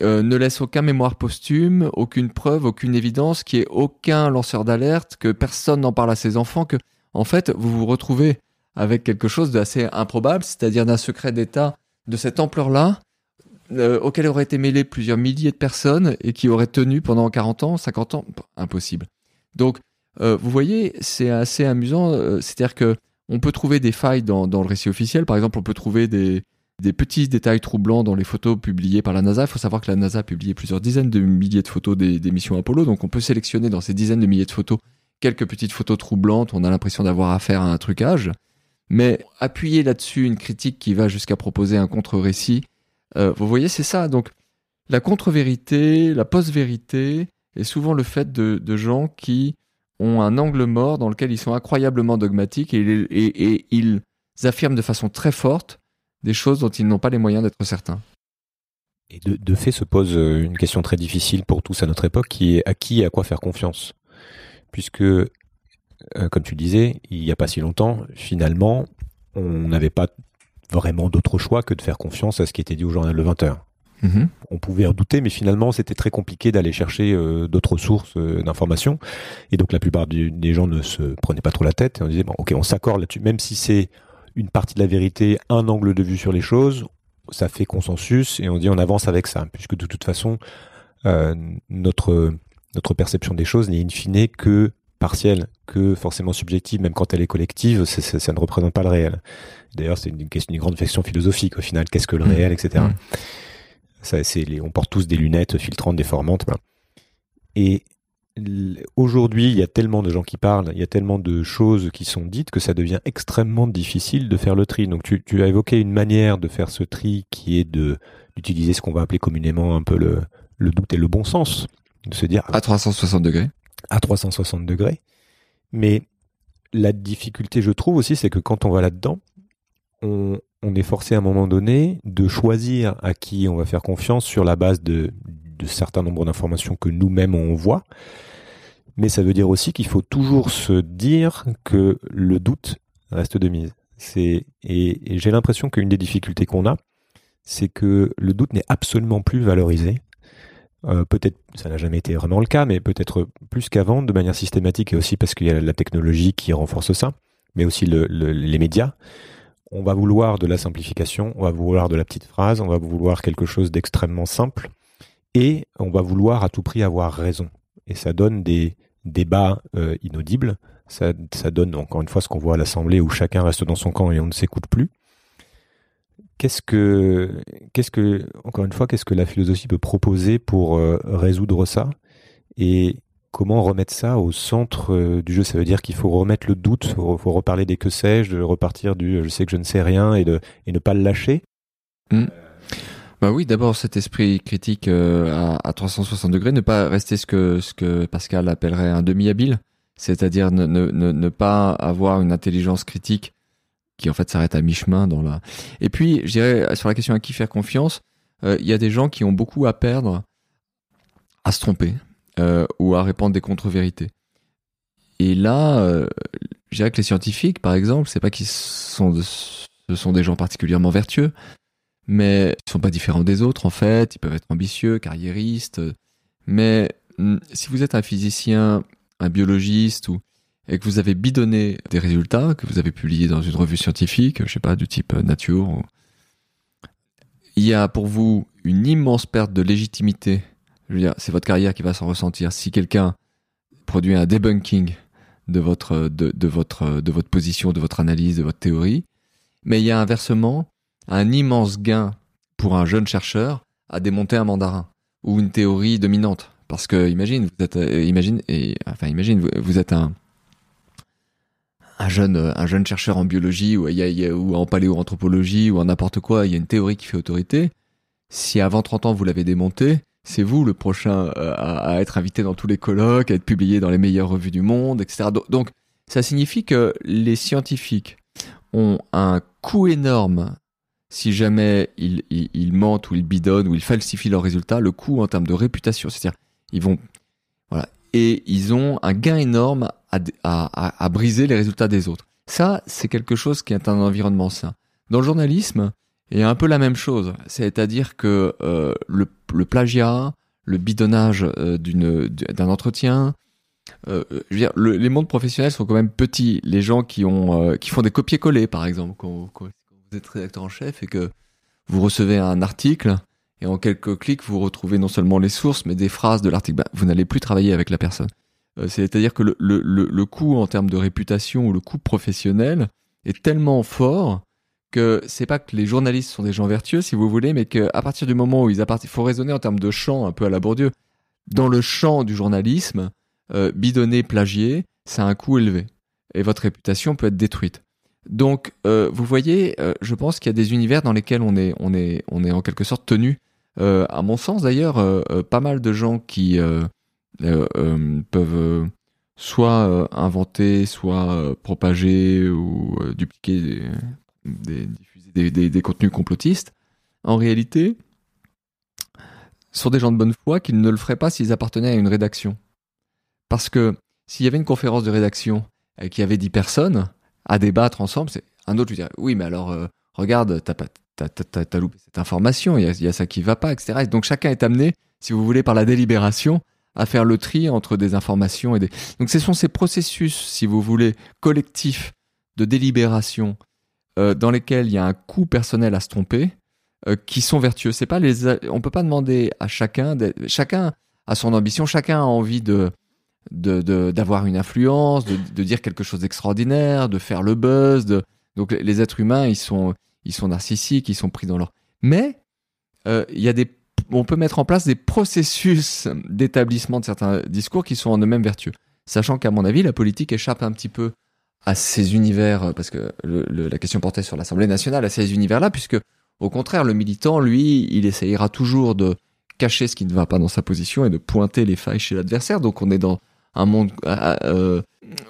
H: euh, ne laisse aucun mémoire posthume, aucune preuve, aucune évidence, qu'il n'y ait aucun lanceur d'alerte, que personne n'en parle à ses enfants, que en fait vous vous retrouvez avec quelque chose d'assez improbable, c'est-à-dire d'un secret d'État de cette ampleur-là, euh, auquel auraient été mêlés plusieurs milliers de personnes et qui aurait tenu pendant 40 ans, 50 ans, impossible. Donc, euh, vous voyez, c'est assez amusant, c'est-à-dire que on peut trouver des failles dans le récit officiel, par exemple, on peut trouver des, des petits détails troublants dans les photos publiées par la NASA. Il faut savoir que la NASA a publié plusieurs dizaines de milliers de photos des, missions Apollo, donc on peut sélectionner dans ces dizaines de milliers de photos quelques petites photos troublantes, on a l'impression d'avoir affaire à un trucage, mais appuyer là-dessus une critique qui va jusqu'à proposer un contre-récit, euh, vous voyez, c'est ça. Donc la contre-vérité, la post-vérité est souvent le fait de, gens qui ont un angle mort dans lequel ils sont incroyablement dogmatiques et ils affirment de façon très forte des choses dont ils n'ont pas les moyens d'être certains.
A: Et de, fait se pose euh, une question très difficile pour tous à notre époque, qui est à qui et à quoi faire confiance? Puisque, euh, comme tu disais, il n'y a pas si longtemps, finalement, on n'avait pas vraiment d'autre choix que de faire confiance à ce qui était dit au journal Le 20h. Mm-hmm. On pouvait en douter, mais finalement, c'était très compliqué d'aller chercher euh, d'autres sources d'informations. Et donc, la plupart des gens ne se prenaient pas trop la tête et on disait, bon, ok, on s'accorde là-dessus, même si c'est une partie de la vérité, un angle de vue sur les choses, ça fait consensus et on dit on avance avec ça, puisque de toute façon, euh, notre, notre perception des choses n'est in fine que partielle, que forcément subjective, même quand elle est collective, ça ne représente pas le réel. D'ailleurs, c'est une, question, une grande question philosophique au final, qu'est-ce que le mmh. réel, etc. Mmh. Ça, les, on porte tous des lunettes filtrantes, déformantes. Et aujourd'hui, il y a tellement de gens qui parlent, il y a tellement de choses qui sont dites que ça devient extrêmement difficile de faire le tri. Donc tu, tu as évoqué une manière de faire ce tri qui est de d'utiliser ce qu'on va appeler communément un peu le, le doute et le bon sens, de se dire
H: à 360 degrés.
A: À 360 degrés. Mais la difficulté, je trouve aussi, c'est que quand on va là-dedans, on, on est forcé à un moment donné de choisir à qui on va faire confiance sur la base de, de certains nombres d'informations que nous-mêmes on voit. Mais ça veut dire aussi qu'il faut toujours se dire que le doute reste de mise. Et, j'ai l'impression qu'une des difficultés qu'on a, c'est que le doute n'est absolument plus valorisé. Euh, peut-être, ça n'a jamais été vraiment le cas, mais peut-être plus qu'avant, de manière systématique, et aussi parce qu'il y a la technologie qui renforce ça, mais aussi les médias. On va vouloir de la simplification, on va vouloir de la petite phrase, on va vouloir quelque chose d'extrêmement simple, et on va vouloir à tout prix avoir raison. Et ça donne des débats euh, inaudibles, ça, donne encore une fois ce qu'on voit à l'Assemblée où chacun reste dans son camp et on ne s'écoute plus. Qu'est-ce que, qu'est-ce que, encore une fois, qu'est-ce que la philosophie peut proposer pour euh, résoudre ça? Et comment remettre ça au centre euh, du jeu? Ça veut dire qu'il faut remettre le doute, il faut, reparler des que sais-je, de repartir du je sais que je ne sais rien et, de, et ne pas le lâcher?
H: Mmh. Bah oui, d'abord cet esprit critique euh, à, 360 degrés, ne pas rester ce que ce que Pascal appellerait un demi-habile, c'est-à-dire ne, ne, ne, pas avoir une intelligence critique qui en fait s'arrête à mi-chemin dans la. Et puis, je dirais sur la question à qui faire confiance, euh, il y a des gens qui ont beaucoup à perdre à se tromper euh, ou à répandre des contre-vérités. Et là, je dirais que les scientifiques, par exemple, c'est pas qu'ils sont ce sont des gens particulièrement vertueux, mais ils sont pas différents des autres en fait. Ils peuvent être ambitieux, carriéristes. Mais hmm, si vous êtes un physicien, un biologiste et que vous avez bidonné des résultats que vous avez publiés dans une revue scientifique, je sais pas du type Nature, il y a pour vous une immense perte de légitimité. Je veux dire, c'est votre carrière qui va s'en ressentir si quelqu'un produit un debunking de votre de votre de votre position, de votre analyse, de votre théorie. Mais il y a inversement un immense gain pour un jeune chercheur à démonter un mandarin ou une théorie dominante. Parce que imagine, vous êtes, euh, imagine, et, enfin imagine, êtes un, un jeune, un jeune chercheur en biologie ou, ou en paléoanthropologie ou en n'importe quoi, il y a une théorie qui fait autorité. Si avant 30 ans vous l'avez démonté, c'est vous le prochain euh, à, être invité dans tous les colloques, à être publié dans les meilleures revues du monde, etc. Donc, ça signifie que les scientifiques ont un coût énorme si jamais ils, mentent ou ils bidonnent ou ils falsifient leurs résultats, le coût en termes de réputation, c'est-à-dire ils vont voilà et ils ont un gain énorme à, briser les résultats des autres. Ça, c'est quelque chose qui est un environnement sain. Dans le journalisme, il y a un peu la même chose, c'est-à-dire que euh, le, plagiat, le bidonnage euh, d'un entretien, euh, je veux dire, les mondes professionnels sont quand même petits. Les gens qui ont qui font des copier-coller, par exemple, êtes rédacteur en chef et que vous recevez un article et en quelques clics vous retrouvez non seulement les sources mais des phrases de l'article, bah, vous n'allez plus travailler avec la personne. Euh, c'est-à-dire que le, coût en termes de réputation ou le coût professionnel est tellement fort que c'est pas que les journalistes sont des gens vertueux si vous voulez, mais qu'à partir du moment où ils appartiennent, il faut raisonner en termes de champ un peu à la Bourdieu. Dans le champ du journalisme, euh, bidonner, plagier, c'est un coût élevé et votre réputation peut être détruite. Donc, euh, vous voyez, euh, je pense qu'il y a des univers dans lesquels on est, on est, on est en quelque sorte tenu. Euh, à mon sens, d'ailleurs, pas mal de gens qui peuvent soit inventer, soit propager ou dupliquer, des, diffuser des, des, contenus complotistes. En réalité, sont des gens de bonne foi qui ne le feraient pas s'ils appartenaient à une rédaction. Parce que s'il y avait une conférence de rédaction y avait dix personnes, à débattre ensemble. C'est un autre, je dirais, oui, mais alors, euh, regarde, t'as pas, t'as, loupé cette information, il y a, ça qui va pas, etc. Et donc chacun est amené, si vous voulez, par la délibération, à faire le tri entre des informations et des. Donc ce sont ces processus, si vous voulez, collectifs de délibération euh, dans lesquels il y a un coût personnel à se tromper, euh, qui sont vertueux. C'est pas les, on peut pas demander à chacun, chacun a son ambition, chacun a envie de d'avoir une influence, de, de dire quelque chose d'extraordinaire, de faire le buzz. De... Donc les êtres humains, ils sont, ils sont narcissiques, ils sont pris dans leur. Mais euh, y a des, on peut mettre en place des processus d'établissement de certains discours qui sont en eux-mêmes vertueux. Sachant qu'à mon avis, la politique échappe un petit peu à ces univers, parce que la question portait sur l'Assemblée nationale, à ces univers-là, puisque au contraire, le militant, lui, il essayera toujours de cacher ce qui ne va pas dans sa position et de pointer les failles chez l'adversaire. Donc on est dans un monde euh,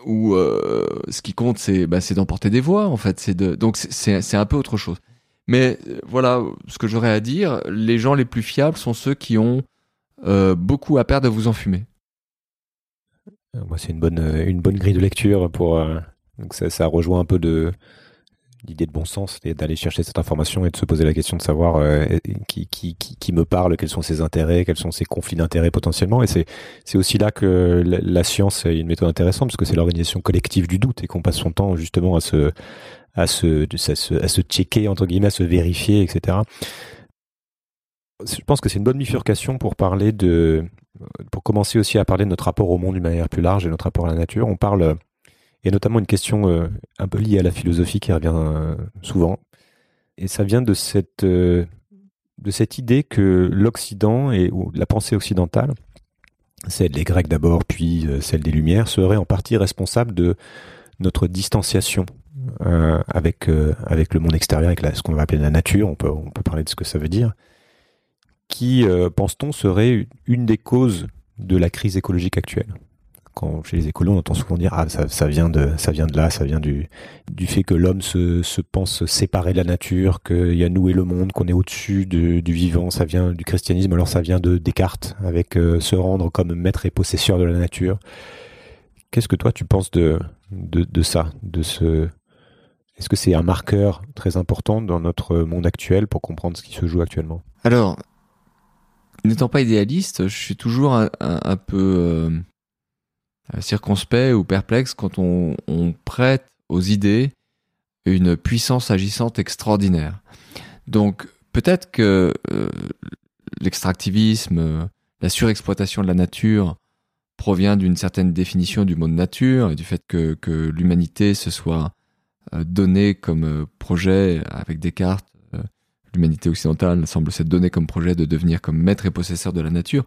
H: où euh, ce qui compte, c'est bah, d'emporter des voix, en fait. C'est. Donc c'est un peu autre chose. Mais euh, voilà, ce que j'aurais à dire, les gens les plus fiables sont ceux qui ont euh, beaucoup à perdre de vous enfumer.
A: Moi, c'est une bonne, une bonne grille de lecture pour. donc ça, ça rejoint un peu de l'idée de bon sens, c'est d'aller chercher cette information et de se poser la question de savoir euh, qui, qui, qui, me parle, quels sont ses intérêts, quels sont ses conflits d'intérêts potentiellement. Et c'est, c'est aussi là que la, science est une méthode intéressante, parce que c'est l'organisation collective du doute et qu'on passe son temps justement à se, à se, à se, à se checker, entre guillemets, à se vérifier, etc. Je pense que c'est une bonne bifurcation pour parler de, pour commencer aussi à parler de notre rapport au monde d'une manière plus large et notre rapport à la nature. On parle a notamment une question euh, un peu liée à la philosophie qui revient euh, souvent. Et ça vient de cette, euh, de cette idée que l'Occident et ou la pensée occidentale, celle des Grecs d'abord, puis celle des Lumières, serait en partie responsable de notre distanciation avec, avec le monde extérieur, avec ce qu'on va appeler la nature. On peut, on peut parler de ce que ça veut dire. Qui, pense-t-on, serait une des causes de la crise écologique actuelle? Quand chez les écolos, on entend souvent dire ah ça, vient de ça vient de là, ça vient du du fait que l'homme se, se pense séparé de la nature, qu'il y a nous et le monde, qu'on est au-dessus du vivant, ça vient du christianisme, alors ça vient de Descartes avec euh, se rendre comme maître et possesseur de la nature. Qu'est-ce que toi tu penses de de, ça, de ce est-ce que c'est un marqueur très important dans notre monde actuel pour comprendre ce qui se joue actuellement?
H: Alors, n'étant pas idéaliste, je suis toujours un, peu euh, circonspect ou perplexe quand on, prête aux idées une puissance agissante extraordinaire. Donc peut-être que euh, l'extractivisme, la surexploitation de la nature provient d'une certaine définition du mot nature et du fait que, l'humanité se soit euh, donnée comme projet avec Descartes, l'humanité occidentale semble s'être donnée comme projet de devenir comme maître et possesseur de la nature.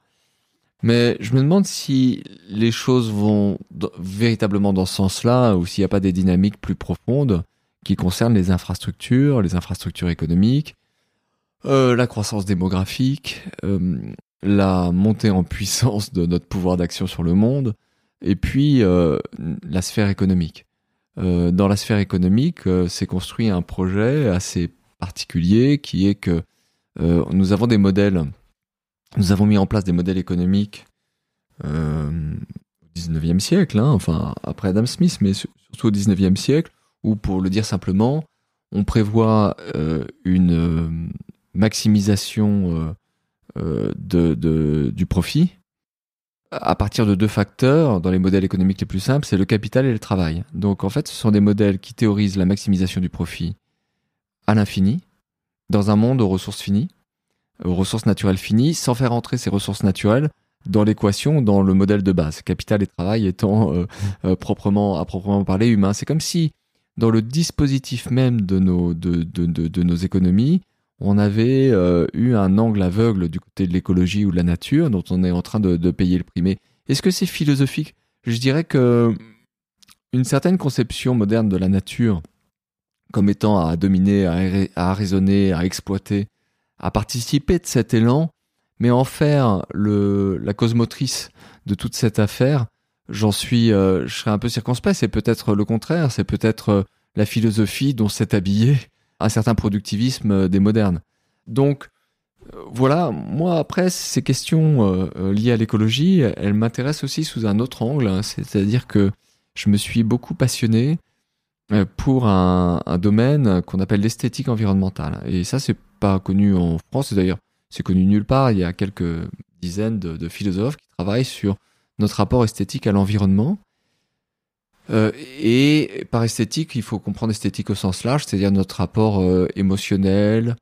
H: Mais je me demande si les choses vont véritablement dans ce sens-là ou s'il n'y a pas des dynamiques plus profondes qui concernent les infrastructures, les infrastructures économiques, euh, la croissance démographique, euh, la montée en puissance de notre pouvoir d'action sur le monde, et puis euh, la sphère économique. Dans la sphère économique, s'est construit un projet assez particulier qui est que nous avons des modèles nous avons mis en place des modèles économiques euh, au 19e siècle, hein, enfin après Adam Smith, mais surtout au 19e siècle, où pour le dire simplement, on prévoit euh, une euh, maximisation du profit à partir de deux facteurs dans les modèles économiques les plus simples, c'est le capital et le travail. Donc en fait, ce sont des modèles qui théorisent la maximisation du profit à l'infini, dans un monde aux ressources finies, ressources naturelles finies, sans faire entrer ces ressources naturelles dans l'équation, dans le modèle de base, capital et travail étant euh, euh, proprement, à proprement parler humain. C'est comme si, dans le dispositif même de nos, de, de, de, nos économies, on avait euh, eu un angle aveugle du côté de l'écologie ou de la nature, dont on est en train de, payer le prix. Mais est-ce que c'est philosophique? Je dirais que une certaine conception moderne de la nature, comme étant à dominer, à, à raisonner, à exploiter, à participer de cet élan, mais en faire la cause motrice de toute cette affaire, j'en suis, euh, je serais un peu circonspect. C'est peut-être le contraire, c'est peut-être euh, la philosophie dont s'est habillé un certain productivisme euh, des modernes. Donc, voilà, moi après ces questions liées à l'écologie, elles m'intéressent aussi sous un autre angle, hein. c'est-à-dire que je me suis beaucoup passionné pour un domaine qu'on appelle l'esthétique environnementale. Et ça, c'est pas connu en France, d'ailleurs c'est connu nulle part. Il y a quelques dizaines de, philosophes qui travaillent sur notre rapport esthétique à l'environnement. Euh, et par esthétique, il faut comprendre esthétique au sens large, c'est-à-dire notre rapport euh, émotionnel,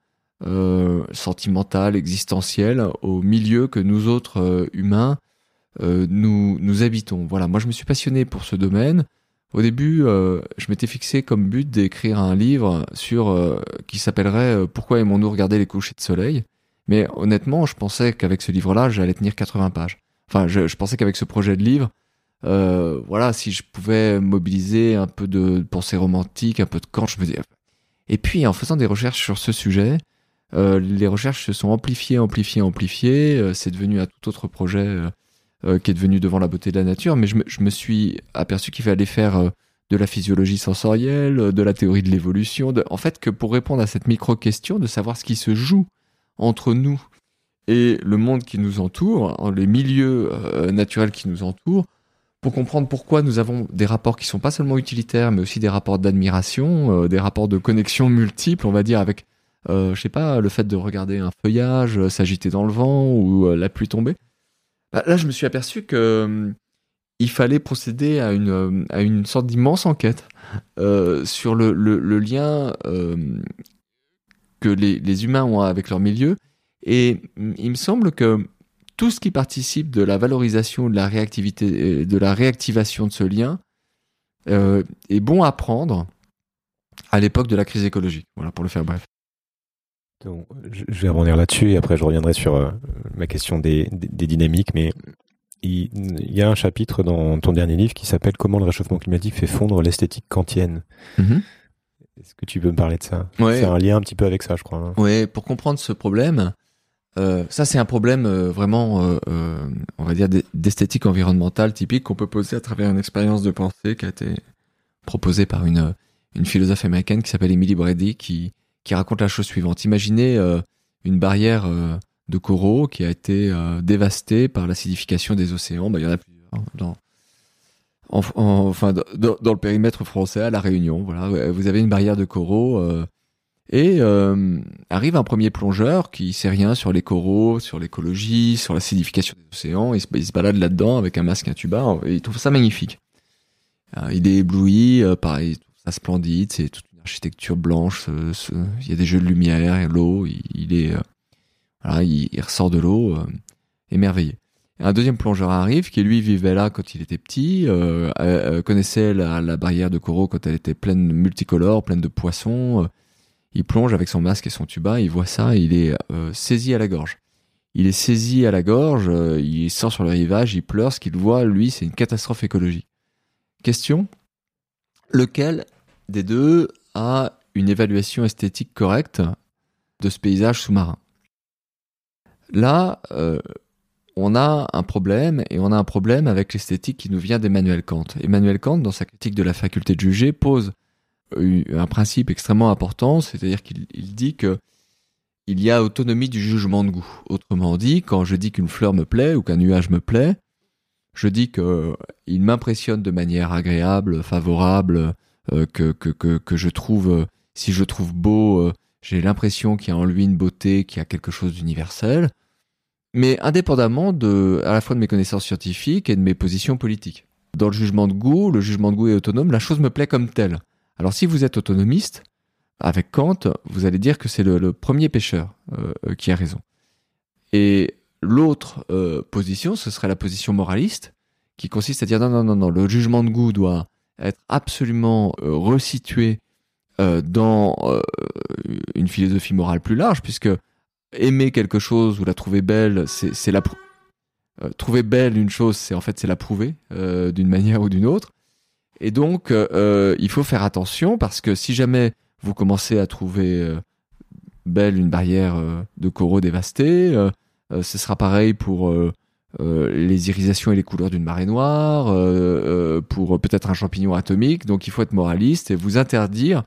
H: euh, sentimental, existentiel au milieu que nous autres humains nous, nous habitons. Voilà, moi je me suis passionné pour ce domaine. Au début, euh, je m'étais fixé comme but d'écrire un livre sur euh, qui s'appellerait euh, Pourquoi aimons-nous regarder les couchers de soleil? Mais honnêtement, je pensais qu'avec ce livre-là, j'allais tenir 80 pages. Enfin, je, pensais qu'avec ce projet de livre, voilà, si je pouvais mobiliser un peu de pensée romantique, un peu de Kant, je me disais. Et puis, en faisant des recherches sur ce sujet, les recherches se sont amplifiées, amplifiées, amplifiées. C'est devenu un tout autre projet euh, qui est devenu devant la beauté de la nature. Mais je me, suis aperçu qu'il fallait faire euh, de la physiologie sensorielle, de la théorie de l'évolution. En fait, que pour répondre à cette micro-question de savoir ce qui se joue entre nous et le monde qui nous entoure, les milieux euh, naturels qui nous entourent, pour comprendre pourquoi nous avons des rapports qui sont pas seulement utilitaires, mais aussi des rapports d'admiration, des rapports de connexion multiples, on va dire, avec, je sais pas, le fait de regarder un feuillage s'agiter dans le vent ou la pluie tomber. Bah, là, je me suis aperçu que euh, il fallait procéder à une, euh, à une sorte d'immense enquête euh, sur le, le, lien euh, que les, les humains ont avec leur milieu. Et il me semble que tout ce qui participe de la valorisation, de la réactivité, euh, de la réactivation de ce lien euh, est bon à prendre à l'époque de la crise écologique. Voilà, pour le faire bref.
A: Donc, je vais rebondir là-dessus et après je reviendrai sur euh, ma question des, des, des dynamiques. Mais il, il y a un chapitre dans ton dernier livre qui s'appelle Comment le réchauffement climatique fait fondre l'esthétique kantienne. Est-ce que tu peux me parler de ça?
H: Ouais.
A: C'est un lien un petit peu avec ça, je crois. hein.
H: Ouais, pour comprendre ce problème, euh, ça c'est un problème euh, vraiment, on va dire, d'e- d'esthétique environnementale typique qu'on peut poser à travers une expérience de pensée qui a été proposée par une, une philosophe américaine qui s'appelle Emily Brady, qui, qui raconte la chose suivante. Imaginez euh, une barrière euh, de coraux qui a été euh, dévastée par l'acidification des océans. Bah, il y en a plusieurs dans, en- en- enfin, dans, dans le périmètre français, à La Réunion. Voilà, vous avez une barrière de coraux. et arrive un premier plongeur qui sait rien sur les coraux, sur l'écologie, sur l'acidification des océans. Il se, balade là-dedans avec un masque, un tuba. Et il trouve ça magnifique. Il est ébloui, pareil, il trouve ça splendide. C'est toute une architecture blanche. il y a des jeux de lumière, l'eau. Il, est, euh, voilà, il, ressort de l'eau euh, émerveillé. Un deuxième plongeur arrive qui lui vivait là quand il était petit, euh, connaissait la, barrière de coraux quand elle était pleine multicolore, pleine de poissons. il plonge avec son masque et son tuba, il voit ça, il est saisi à la gorge. Il est saisi à la gorge, il sort sur le rivage, il pleure, ce qu'il voit, lui, c'est une catastrophe écologique. Question? Lequel des deux a une évaluation esthétique correcte de ce paysage sous-marin Là, euh, on a un problème, et on a un problème avec l'esthétique qui nous vient d'Emmanuel Kant. Emmanuel Kant, dans sa critique de la faculté de juger, pose un principe extrêmement important, c'est-à-dire qu'il il dit que il y a autonomie du jugement de goût. Autrement dit, quand je dis qu'une fleur me plaît ou qu'un nuage me plaît, je dis que euh, m'impressionne de manière agréable, favorable, que, que, que, que je trouve, euh, si je trouve beau, euh, j'ai l'impression qu'il y a en lui une beauté, qu'il y a quelque chose d'universel, mais indépendamment de, à la fois de mes connaissances scientifiques et de mes positions politiques. Dans le jugement de goût, le jugement de goût est autonome, la chose me plaît comme telle. Alors si vous êtes autonomiste, avec Kant, vous allez dire que c'est le, le premier pêcheur euh, euh, qui a raison. Et l'autre euh, position, ce serait la position moraliste, qui consiste à dire non, non, non, non, le jugement de goût doit être absolument euh, resitué euh, dans euh, une philosophie morale plus large, puisque aimer quelque chose ou la trouver belle, c'est la trouver belle une chose, c'est en fait c'est la prouver d'une manière ou d'une autre. Et donc il faut faire attention parce que si jamais vous commencez à trouver belle une barrière de coraux dévastée, ce sera pareil pour euh, les irisations et les couleurs d'une marée noire, euh, euh, pour peut-être un champignon atomique. Donc il faut être moraliste et vous interdire.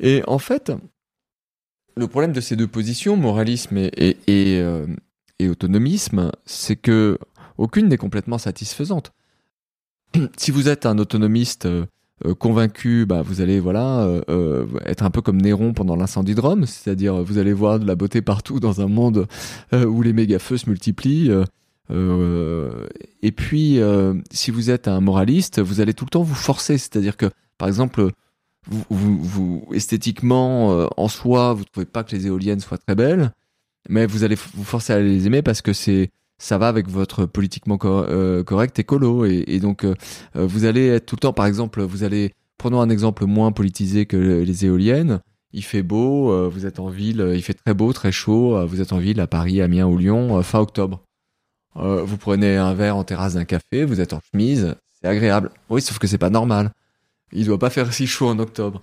H: Et en fait, le problème de ces deux positions, moralisme et, et, autonomisme, c'est que aucune n'est complètement satisfaisante. si vous êtes un autonomiste convaincu, bah, vous allez voilà être un peu comme Néron pendant l'incendie de Rome, c'est-à-dire vous allez voir de la beauté partout dans un monde où les méga feux se multiplient. Euh, et puis, euh, si vous êtes un moraliste, vous allez tout le temps vous forcer. C'est-à-dire que, par exemple, vous, vous, vous esthétiquement, euh, en soi, vous trouvez pas que les éoliennes soient très belles, mais vous allez vous forcer à les aimer parce que c'est ça va avec votre politiquement cor- euh, correct écolo. Et, et donc euh, euh, vous allez être tout le temps par exemple vous allez prenons un exemple moins politisé que les éoliennes. Il fait beau vous êtes en ville il fait très beau très chaud vous êtes en ville à Paris Amiens ou Lyon fin octobre Euh, vous prenez un verre en terrasse d'un café vous êtes en chemise c'est agréable oui sauf que c'est pas normal il doit pas faire si chaud en octobre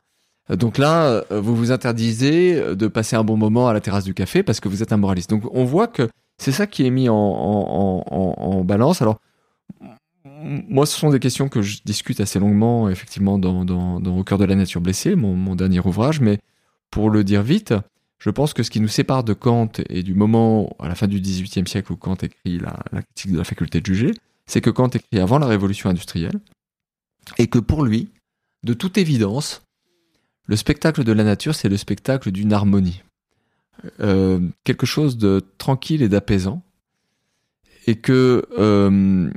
H: Euh, donc là, euh, vous vous interdisez de passer un bon moment à la terrasse du café parce que vous êtes un moraliste. Donc on voit que c'est ça qui est mis en, balance. Alors, moi, ce sont des questions que je discute assez longuement, effectivement, dans, dans, Au cœur de la nature blessée, mon dernier ouvrage. Mais pour le dire vite, je pense que ce qui nous sépare de Kant et du moment à la fin du XVIIIe siècle où Kant écrit la, critique de la faculté de juger, c'est que Kant écrit avant la révolution industrielle et que pour lui, de toute évidence, le spectacle de la nature, c'est le spectacle d'une harmonie. Euh, quelque chose de tranquille et d'apaisant. Et que euh,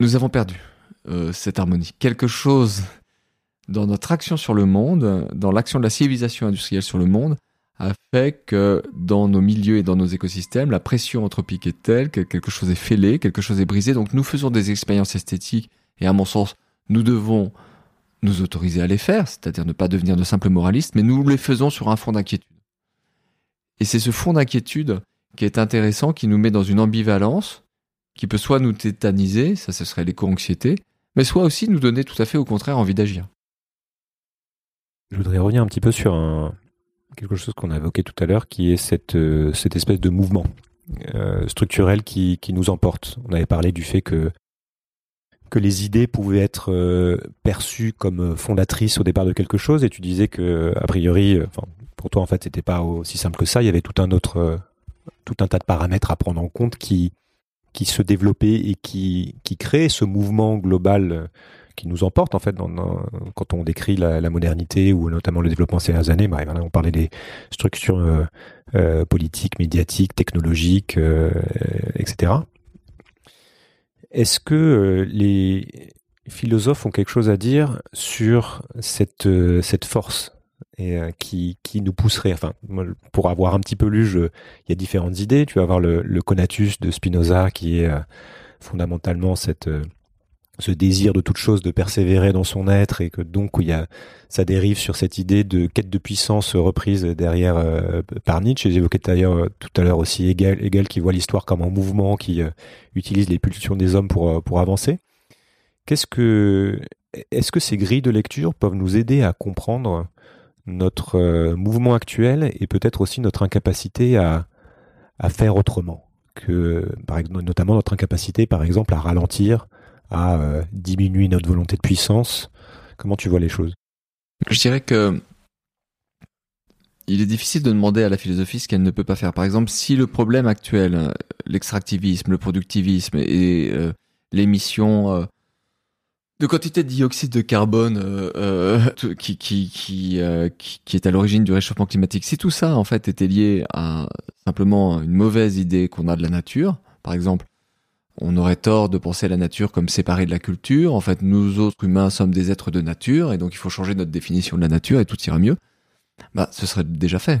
H: nous avons perdu euh, cette harmonie. Quelque chose dans notre action sur le monde, dans l'action de la civilisation industrielle sur le monde, a fait que dans nos milieux et dans nos écosystèmes, la pression anthropique est telle que quelque chose est fêlé, quelque chose est brisé. Donc nous faisons des expériences esthétiques et à mon sens, nous devons nous autoriser à les faire, c'est-à-dire ne pas devenir de simples moralistes, mais nous les faisons sur un fond d'inquiétude. Et c'est ce fond d'inquiétude qui est intéressant, qui nous met dans une ambivalence, qui peut soit nous tétaniser, ça ce serait l'éco-anxiété, mais soit aussi nous donner tout à fait au contraire envie d'agir.
A: Je voudrais revenir un petit peu sur un, quelque chose qu'on a évoqué tout à l'heure, qui est cette, euh, cette espèce de mouvement euh, structurel qui, qui nous emporte. On avait parlé du fait que, que les idées pouvaient être euh, perçues comme fondatrices au départ de quelque chose, et tu disais que, a priori, euh, pour toi, en fait, c'était pas aussi simple que ça. Il y avait tout un autre, euh, tout un tas de paramètres à prendre en compte qui, qui se développaient et qui, qui créaient ce mouvement global euh, qui nous emporte en fait quand on décrit la, modernité ou notamment le développement ces dernières années. On parlait des structures euh, euh, politiques, médiatiques, technologiques, euh, etc. Est-ce que les philosophes ont quelque chose à dire sur cette force et qui nous pousserait? Enfin pour avoir un petit peu lu il y a différentes idées tu vas avoir le, conatus de Spinoza qui est fondamentalement cette ce désir de toute chose de persévérer dans son être et que donc il y a ça dérive sur cette idée de quête de puissance reprise derrière euh, par Nietzsche. J'évoquais d'ailleurs euh, tout à l'heure aussi Hegel, qui voit l'histoire comme un mouvement qui euh, utilise les pulsions des hommes pour avancer. Qu'est-ce que est-ce que ces grilles de lecture peuvent nous aider à comprendre notre mouvement actuel et peut-être aussi notre incapacité à faire autrement que notamment notre incapacité par exemple à ralentir à euh, diminuer notre volonté de puissance Comment tu vois les choses?
H: Je dirais que il est difficile de demander à la philosophie ce qu'elle ne peut pas faire. Par exemple, si le problème actuel, euh, l'extractivisme, le productivisme et euh, l'émission de quantité de dioxyde de carbone qui, qui est à l'origine du réchauffement climatique, si tout ça en fait était lié à simplement une mauvaise idée qu'on a de la nature, par exemple, on aurait tort de penser à la nature comme séparée de la culture. En fait, nous autres humains sommes des êtres de nature et donc il faut changer notre définition de la nature et tout ira mieux. Bah, ce serait déjà fait.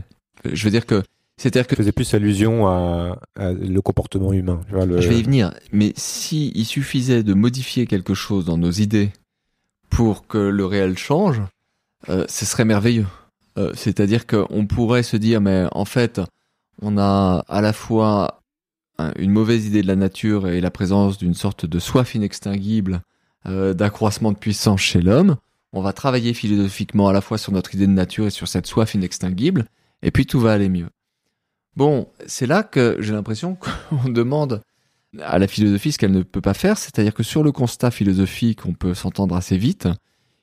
H: Je veux dire que, c'est-à-dire que
A: Je faisais plus allusion à, à le comportement humain. Tu vois, le...
H: je vais y venir. Mais si il suffisait de modifier quelque chose dans nos idées pour que le réel change, euh, ce serait merveilleux. Euh, C'est-à-dire qu'on pourrait se dire, mais en fait, on a à la fois un- une mauvaise idée de la nature et la présence d'une sorte de soif inextinguible euh, d'accroissement de puissance chez l'homme. On va travailler philosophiquement à la fois sur notre idée de nature et sur cette soif inextinguible, et puis tout va aller mieux. Bon, c'est là que j'ai l'impression qu'on demande à la philosophie ce qu'elle ne peut pas faire, c'est-à-dire que sur le constat philosophique, on peut s'entendre assez vite,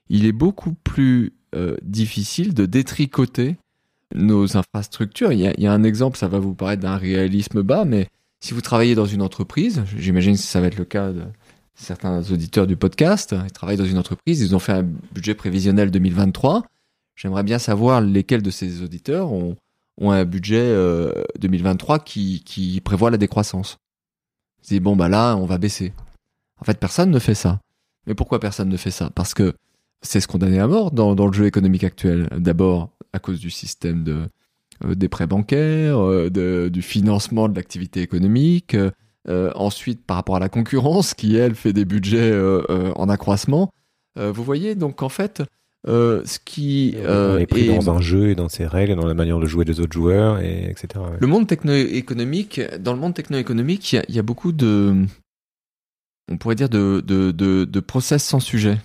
H: il est beaucoup plus euh, difficile de détricoter nos infrastructures. Il y a un exemple, ça va vous paraître d'un réalisme bas, mais si vous travaillez dans une entreprise, j'imagine que ça va être le cas de certains auditeurs du podcast, ils travaillent dans une entreprise, ils ont fait un budget prévisionnel 2023. J'aimerais bien savoir lesquels de ces auditeurs ont, un budget euh, 2023 qui, qui prévoit la décroissance. On dit bon bah là on va baisser. En fait personne ne fait ça. Mais pourquoi personne ne fait ça? Parce que c'est ce condamné à mort dans, le jeu économique actuel. D'abord à cause du système de euh, des prêts bancaires, euh, de, du financement de l'activité économique. Euh, ensuite par rapport à la concurrence qui elle fait des budgets en accroissement. vous voyez donc en fait euh, ce qui
A: euh, est pris dans un jeu et dans ses règles, et dans la manière de jouer des autres joueurs, et etc.
H: Le monde techno-économique, dans le monde techno-économique, il y, y, a beaucoup de, on pourrait dire de, de, de, de process sans sujet,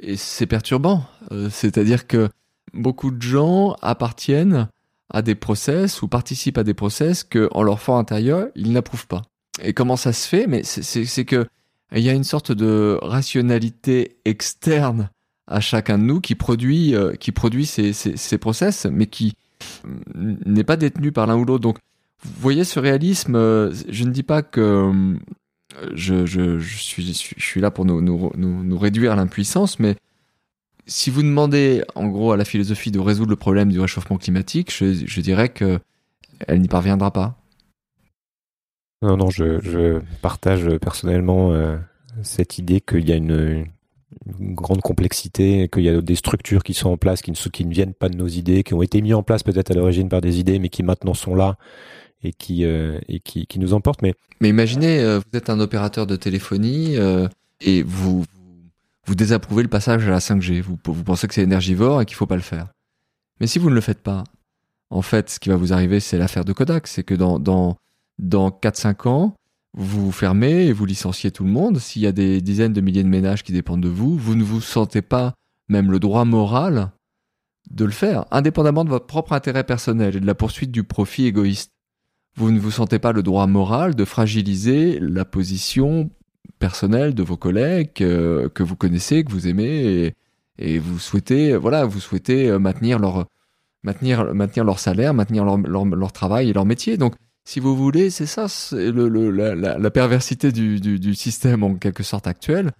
H: et c'est perturbant. Euh, c'est-à-dire que beaucoup de gens appartiennent à des process ou participent à des process que, en leur fort intérieur, ils n'approuvent pas. Et comment ça se fait? Mais c'est que il y a une sorte de rationalité externe à chacun de nous qui produit, euh, qui produit ces, ces, ces, process, mais qui mm, n'est pas détenu par l'un ou l'autre. Donc, vous voyez ce réalisme, euh, je ne dis pas que euh, je, je, suis, je suis là pour nous, nous, nous réduire à l'impuissance, mais si vous demandez en gros à la philosophie de résoudre le problème du réchauffement climatique, je, je dirais que elle n'y parviendra pas.
A: Non, non, je, je partage personnellement euh, cette idée qu'il y a une, une grande complexité, qu'il y a des structures qui sont en place, qui ne, qui ne viennent pas de nos idées, qui ont été mis en place peut-être à l'origine par des idées, mais qui maintenant sont là et qui, euh, et qui, qui, nous emportent. Mais,
H: mais imaginez, euh, vous êtes un opérateur de téléphonie et vous, vous désapprouvez le passage à la 5G. Vous, pensez que c'est énergivore et qu'il faut pas le faire. Mais si vous ne le faites pas, en fait, ce qui va vous arriver, c'est l'affaire de Kodak. C'est que dans, dans, dans 4-5 ans, vous vous fermez et vous licenciez tout le monde. S'il y a des dizaines de milliers de ménages qui dépendent de vous, vous ne vous sentez pas même le droit moral de le faire, indépendamment de votre propre intérêt personnel et de la poursuite du profit égoïste. Vous ne vous sentez pas le droit moral de fragiliser la position personnelle de vos collègues que, vous connaissez, que vous aimez et, vous souhaitez, voilà, vous souhaitez maintenir leur, maintenir, maintenir leur salaire, maintenir leur, leur, travail et leur métier. Donc, si vous voulez, c'est ça, le, la, perversité du, du, système en quelque sorte actuel.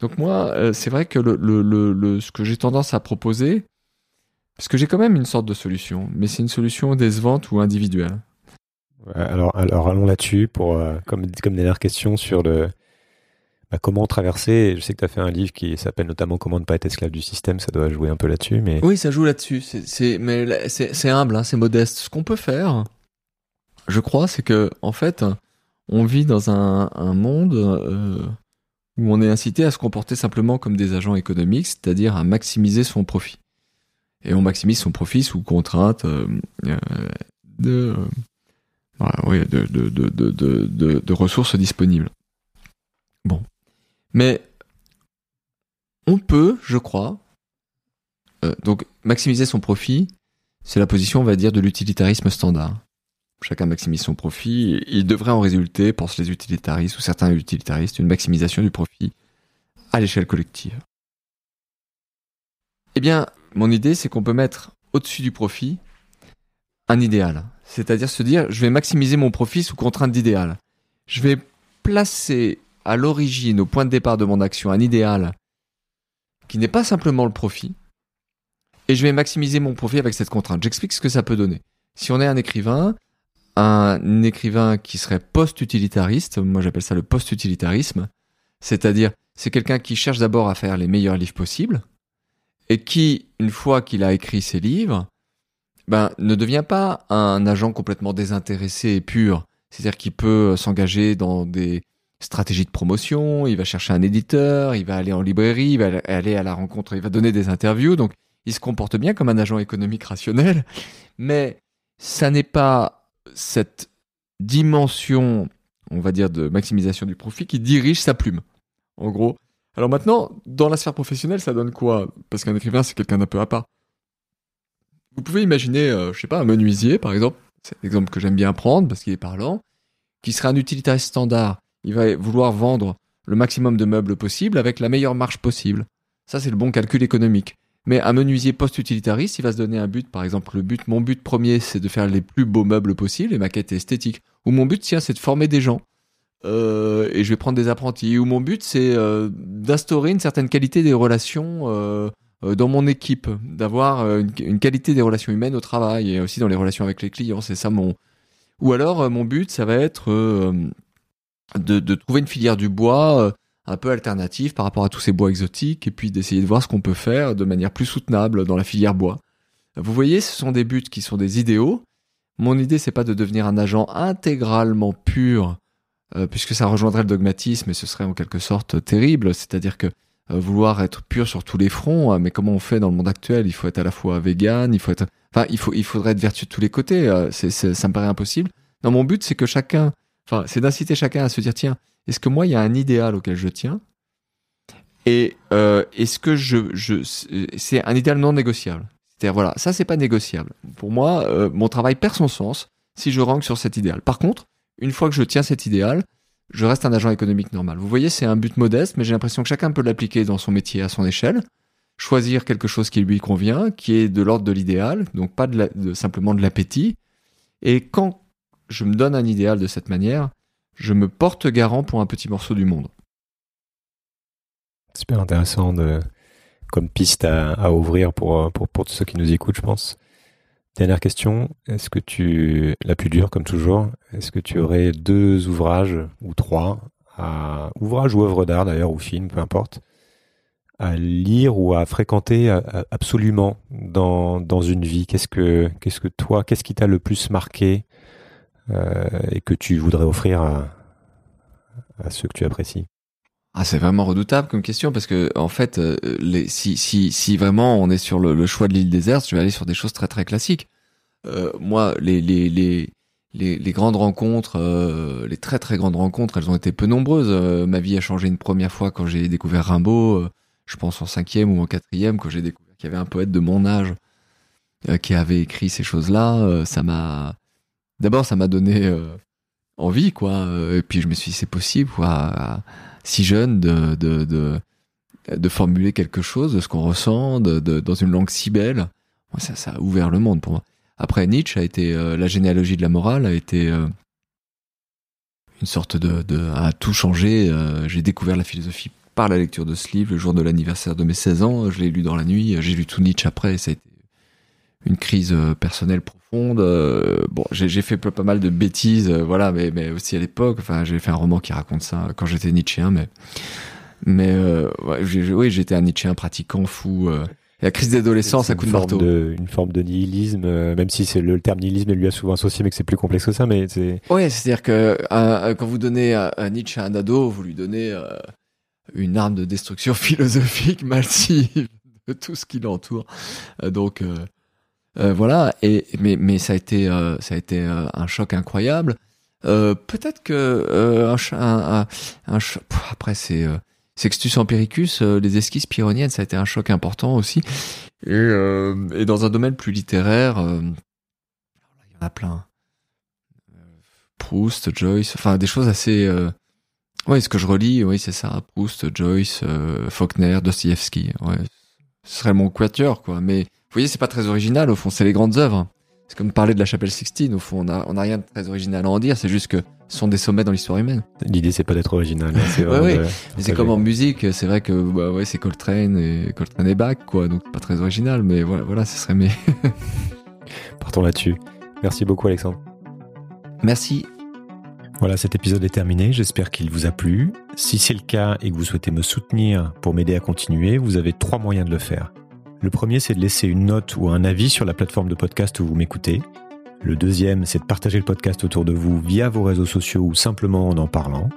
H: Donc moi, euh, c'est vrai que le, le, ce que j'ai tendance à proposer, parce que j'ai quand même une sorte de solution, mais c'est une solution décevante ou individuelle.
A: alors, alors allons là-dessus pour euh, comme comme dernière question sur le bah, comment traverser. Je sais que tu as fait un livre qui s'appelle notamment Comment ne pas être esclave du système. Ça doit jouer un peu là-dessus, mais
H: oui, ça joue là-dessus. C'est mais c'est humble, hein, c'est modeste. Ce qu'on peut faire, je crois, c'est que en fait, on vit dans un, monde euh, où on est incité à se comporter simplement comme des agents économiques, c'est-à-dire à maximiser son profit. Et on maximise son profit sous contrainte euh, euh euh, de, de, de, de, de ressources disponibles. Bon. Mais on peut, je crois, euh, donc maximiser son profit, c'est la position, on va dire, de l'utilitarisme standard chacun maximise son profit, il devrait en résulter, pensent les utilitaristes ou certains utilitaristes, une maximisation du profit à l'échelle collective. Eh bien, mon idée, c'est qu'on peut mettre au-dessus du profit un idéal. C'est-à-dire se dire, je vais maximiser mon profit sous contrainte d'idéal. Je vais placer à l'origine, au point de départ de mon action, un idéal qui n'est pas simplement le profit, et je vais maximiser mon profit avec cette contrainte. J'explique ce que ça peut donner. Si on est un écrivain, un écrivain qui serait post-utilitariste, moi j'appelle ça le post-utilitarisme, c'est-à-dire c'est quelqu'un qui cherche d'abord à faire les meilleurs livres possibles, et qui, une fois qu'il a écrit ses livres, ben, ne devient pas un agent complètement désintéressé et pur, c'est-à-dire qu'il peut s'engager dans des stratégies de promotion, il va chercher un éditeur, il va aller en librairie, il va aller à la rencontre, il va donner des interviews, donc il se comporte bien comme un agent économique rationnel, mais ça n'est pas cette dimension, on va dire, de maximisation du profit qui dirige sa plume. En gros. Alors maintenant, dans la sphère professionnelle, ça donne quoi? Parce qu'un écrivain, c'est quelqu'un d'un peu à part. Vous pouvez imaginer, euh, je sais pas, un menuisier, par exemple. C'est l'exemple que j'aime bien prendre parce qu'il est parlant. Qui serait un utilitariste standard. Il va vouloir vendre le maximum de meubles possible avec la meilleure marge possible. Ça, c'est le bon calcul économique. Mais un menuisier post-utilitariste, il va se donner un but. Par exemple, le but, mon but premier, c'est de faire les plus beaux meubles possibles, les maquettes esthétiques. Ou mon but, tiens, c'est de former des gens. Euh, et je vais prendre des apprentis. Ou mon but, c'est euh, d'instaurer une certaine qualité des relations euh, dans mon équipe, d'avoir une, qualité des relations humaines au travail et aussi dans les relations avec les clients. C'est ça mon. Ou alors, mon but, ça va être de, de trouver une filière du bois euh, un peu alternative par rapport à tous ces bois exotiques et puis d'essayer de voir ce qu'on peut faire de manière plus soutenable dans la filière bois. Vous voyez, ce sont des buts qui sont des idéaux. Mon idée, c'est pas de devenir un agent intégralement pur, euh, puisque ça rejoindrait le dogmatisme et ce serait en quelque sorte terrible. C'est-à-dire que euh, vouloir être pur sur tous les fronts, mais comment on fait dans le monde actuel? Il faut être à la fois vegan, il faut être, enfin, il faut, il faudrait être vertueux de tous les côtés. c'est, ça me paraît impossible. Non, mon but, c'est que chacun C'est d'inciter chacun à se dire tiens, est-ce que moi il y a un idéal auquel je tiens Et euh, est-ce que je, je c'est un idéal non négociable? C'est-à-dire voilà, ça c'est pas négociable. Pour moi, euh, mon travail perd son sens si je rank sur cet idéal. Par contre, une fois que je tiens cet idéal, je reste un agent économique normal. Vous voyez, c'est un but modeste, mais j'ai l'impression que chacun peut l'appliquer dans son métier à son échelle, choisir quelque chose qui lui convient, qui est de l'ordre de l'idéal, donc pas de simplement de l'appétit. Et quand je me donne un idéal de cette manière, je me porte garant pour un petit morceau du monde.
A: Super intéressant comme piste à, ouvrir pour, pour, pour, tous ceux qui nous écoutent, je pense. Dernière question, est-ce que tu, la plus dure comme toujours, est-ce que tu aurais deux ouvrages ou trois, à, ouvrages ou œuvres d'art d'ailleurs, ou films, peu importe, à lire ou à fréquenter absolument dans, dans une vie? Qu'est-ce que, qu'est-ce que toi, qu'est-ce qui t'a le plus marqué euh, et que tu voudrais offrir à, ceux que tu apprécies
H: ah, c'est vraiment redoutable comme question parce que en fait, euh, si, vraiment on est sur le, choix de l'île déserte, je vais aller sur des choses très très classiques. Euh, moi, les grandes rencontres, les très très grandes rencontres, elles ont été peu nombreuses. ma vie a changé une première fois quand j'ai découvert Rimbaud. je pense en cinquième ou en quatrième quand j'ai découvert qu'il y avait un poète de mon âge qui avait écrit ces choses-là. ça m'a d'abord, ça m'a donné euh, envie, quoi. Euh, et puis je me suis dit, c'est possible, quoi, si jeune, de, de, de, formuler quelque chose de ce qu'on ressent, de, dans une langue si belle. Moi, ça, ça a ouvert le monde pour moi. Après, Nietzsche a été, euh, la généalogie de la morale a été une sorte de, de, a tout changé. j'ai découvert la philosophie par la lecture de ce livre le jour de l'anniversaire de mes 16 ans. Je l'ai lu dans la nuit. J'ai lu tout Nietzsche après. Et ça a été une crise personnelle profonde euh, bon, j'ai fait pas mal de bêtises, euh, voilà, mais, mais aussi à l'époque. Enfin, j'ai fait un roman qui raconte ça quand j'étais Nietzschéen, mais mais euh, oui, j'étais un Nietzschéen pratiquant fou. la crise d'adolescence à coup de marteau.
A: De, une forme de nihilisme, même si c'est le, terme nihilisme lui a souvent associé, mais que c'est plus complexe que ça. Mais c'est.
H: Ouais, c'est-à-dire que quand vous donnez à, Nietzsche un ado, vous lui donnez une arme de destruction philosophique massive de tout ce qui l'entoure. donc euh, voilà, et mais mais ça a été euh, ça a été euh, un choc incroyable. Peut-être que après c'est Sextus Empiricus, les esquisses pyrrhoniennes, ça a été un choc important aussi. Et, et dans un domaine plus littéraire, il y en a plein. Proust, Joyce, enfin des choses assez. Oui, ce que je relis, oui, c'est ça. Proust, Joyce, Faulkner, Dostoevsky. Ouais, ce serait mon quatuor, quoi. Mais vous voyez, c'est pas très original, au fond, c'est les grandes œuvres. C'est comme parler de la chapelle Sixtine, au fond, on a, on a rien de très original à en dire, c'est juste que ce sont des sommets dans l'histoire humaine.
A: L'idée, c'est pas d'être original.
H: C'est ouais, ouais. c'est comme en musique, c'est vrai que, bah, ouais, c'est Coltrane et, Coltrane et Bach, quoi, donc pas très original, mais voilà, voilà, ce serait mes.
A: Partons là-dessus. Merci beaucoup, Alexandre.
H: Merci.
A: Voilà, cet épisode est terminé. J'espère qu'il vous a plu. Si c'est le cas et que vous souhaitez me soutenir pour m'aider à continuer, vous avez trois moyens de le faire. Le premier, c'est de laisser une note ou un avis sur la plateforme de podcast où vous m'écoutez. Le deuxième, c'est de partager le podcast autour de vous via vos réseaux sociaux ou simplement en en parlant.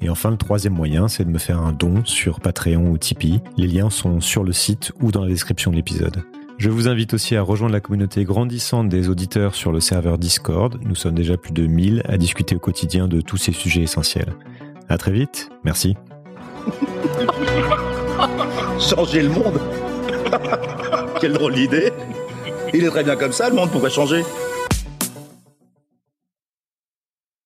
A: Et enfin, le troisième moyen, c'est de me faire un don sur Patreon ou Tipeee. Les liens sont sur le site ou dans la description de l'épisode. Je vous invite aussi à rejoindre la communauté grandissante des auditeurs sur le serveur Discord. Nous sommes déjà plus de 1000 à discuter au quotidien de tous ces sujets essentiels. À très vite. Merci.
I: Changer le monde Quelle drôle d'idée. Il est très bien comme ça, le monde, pourrait changer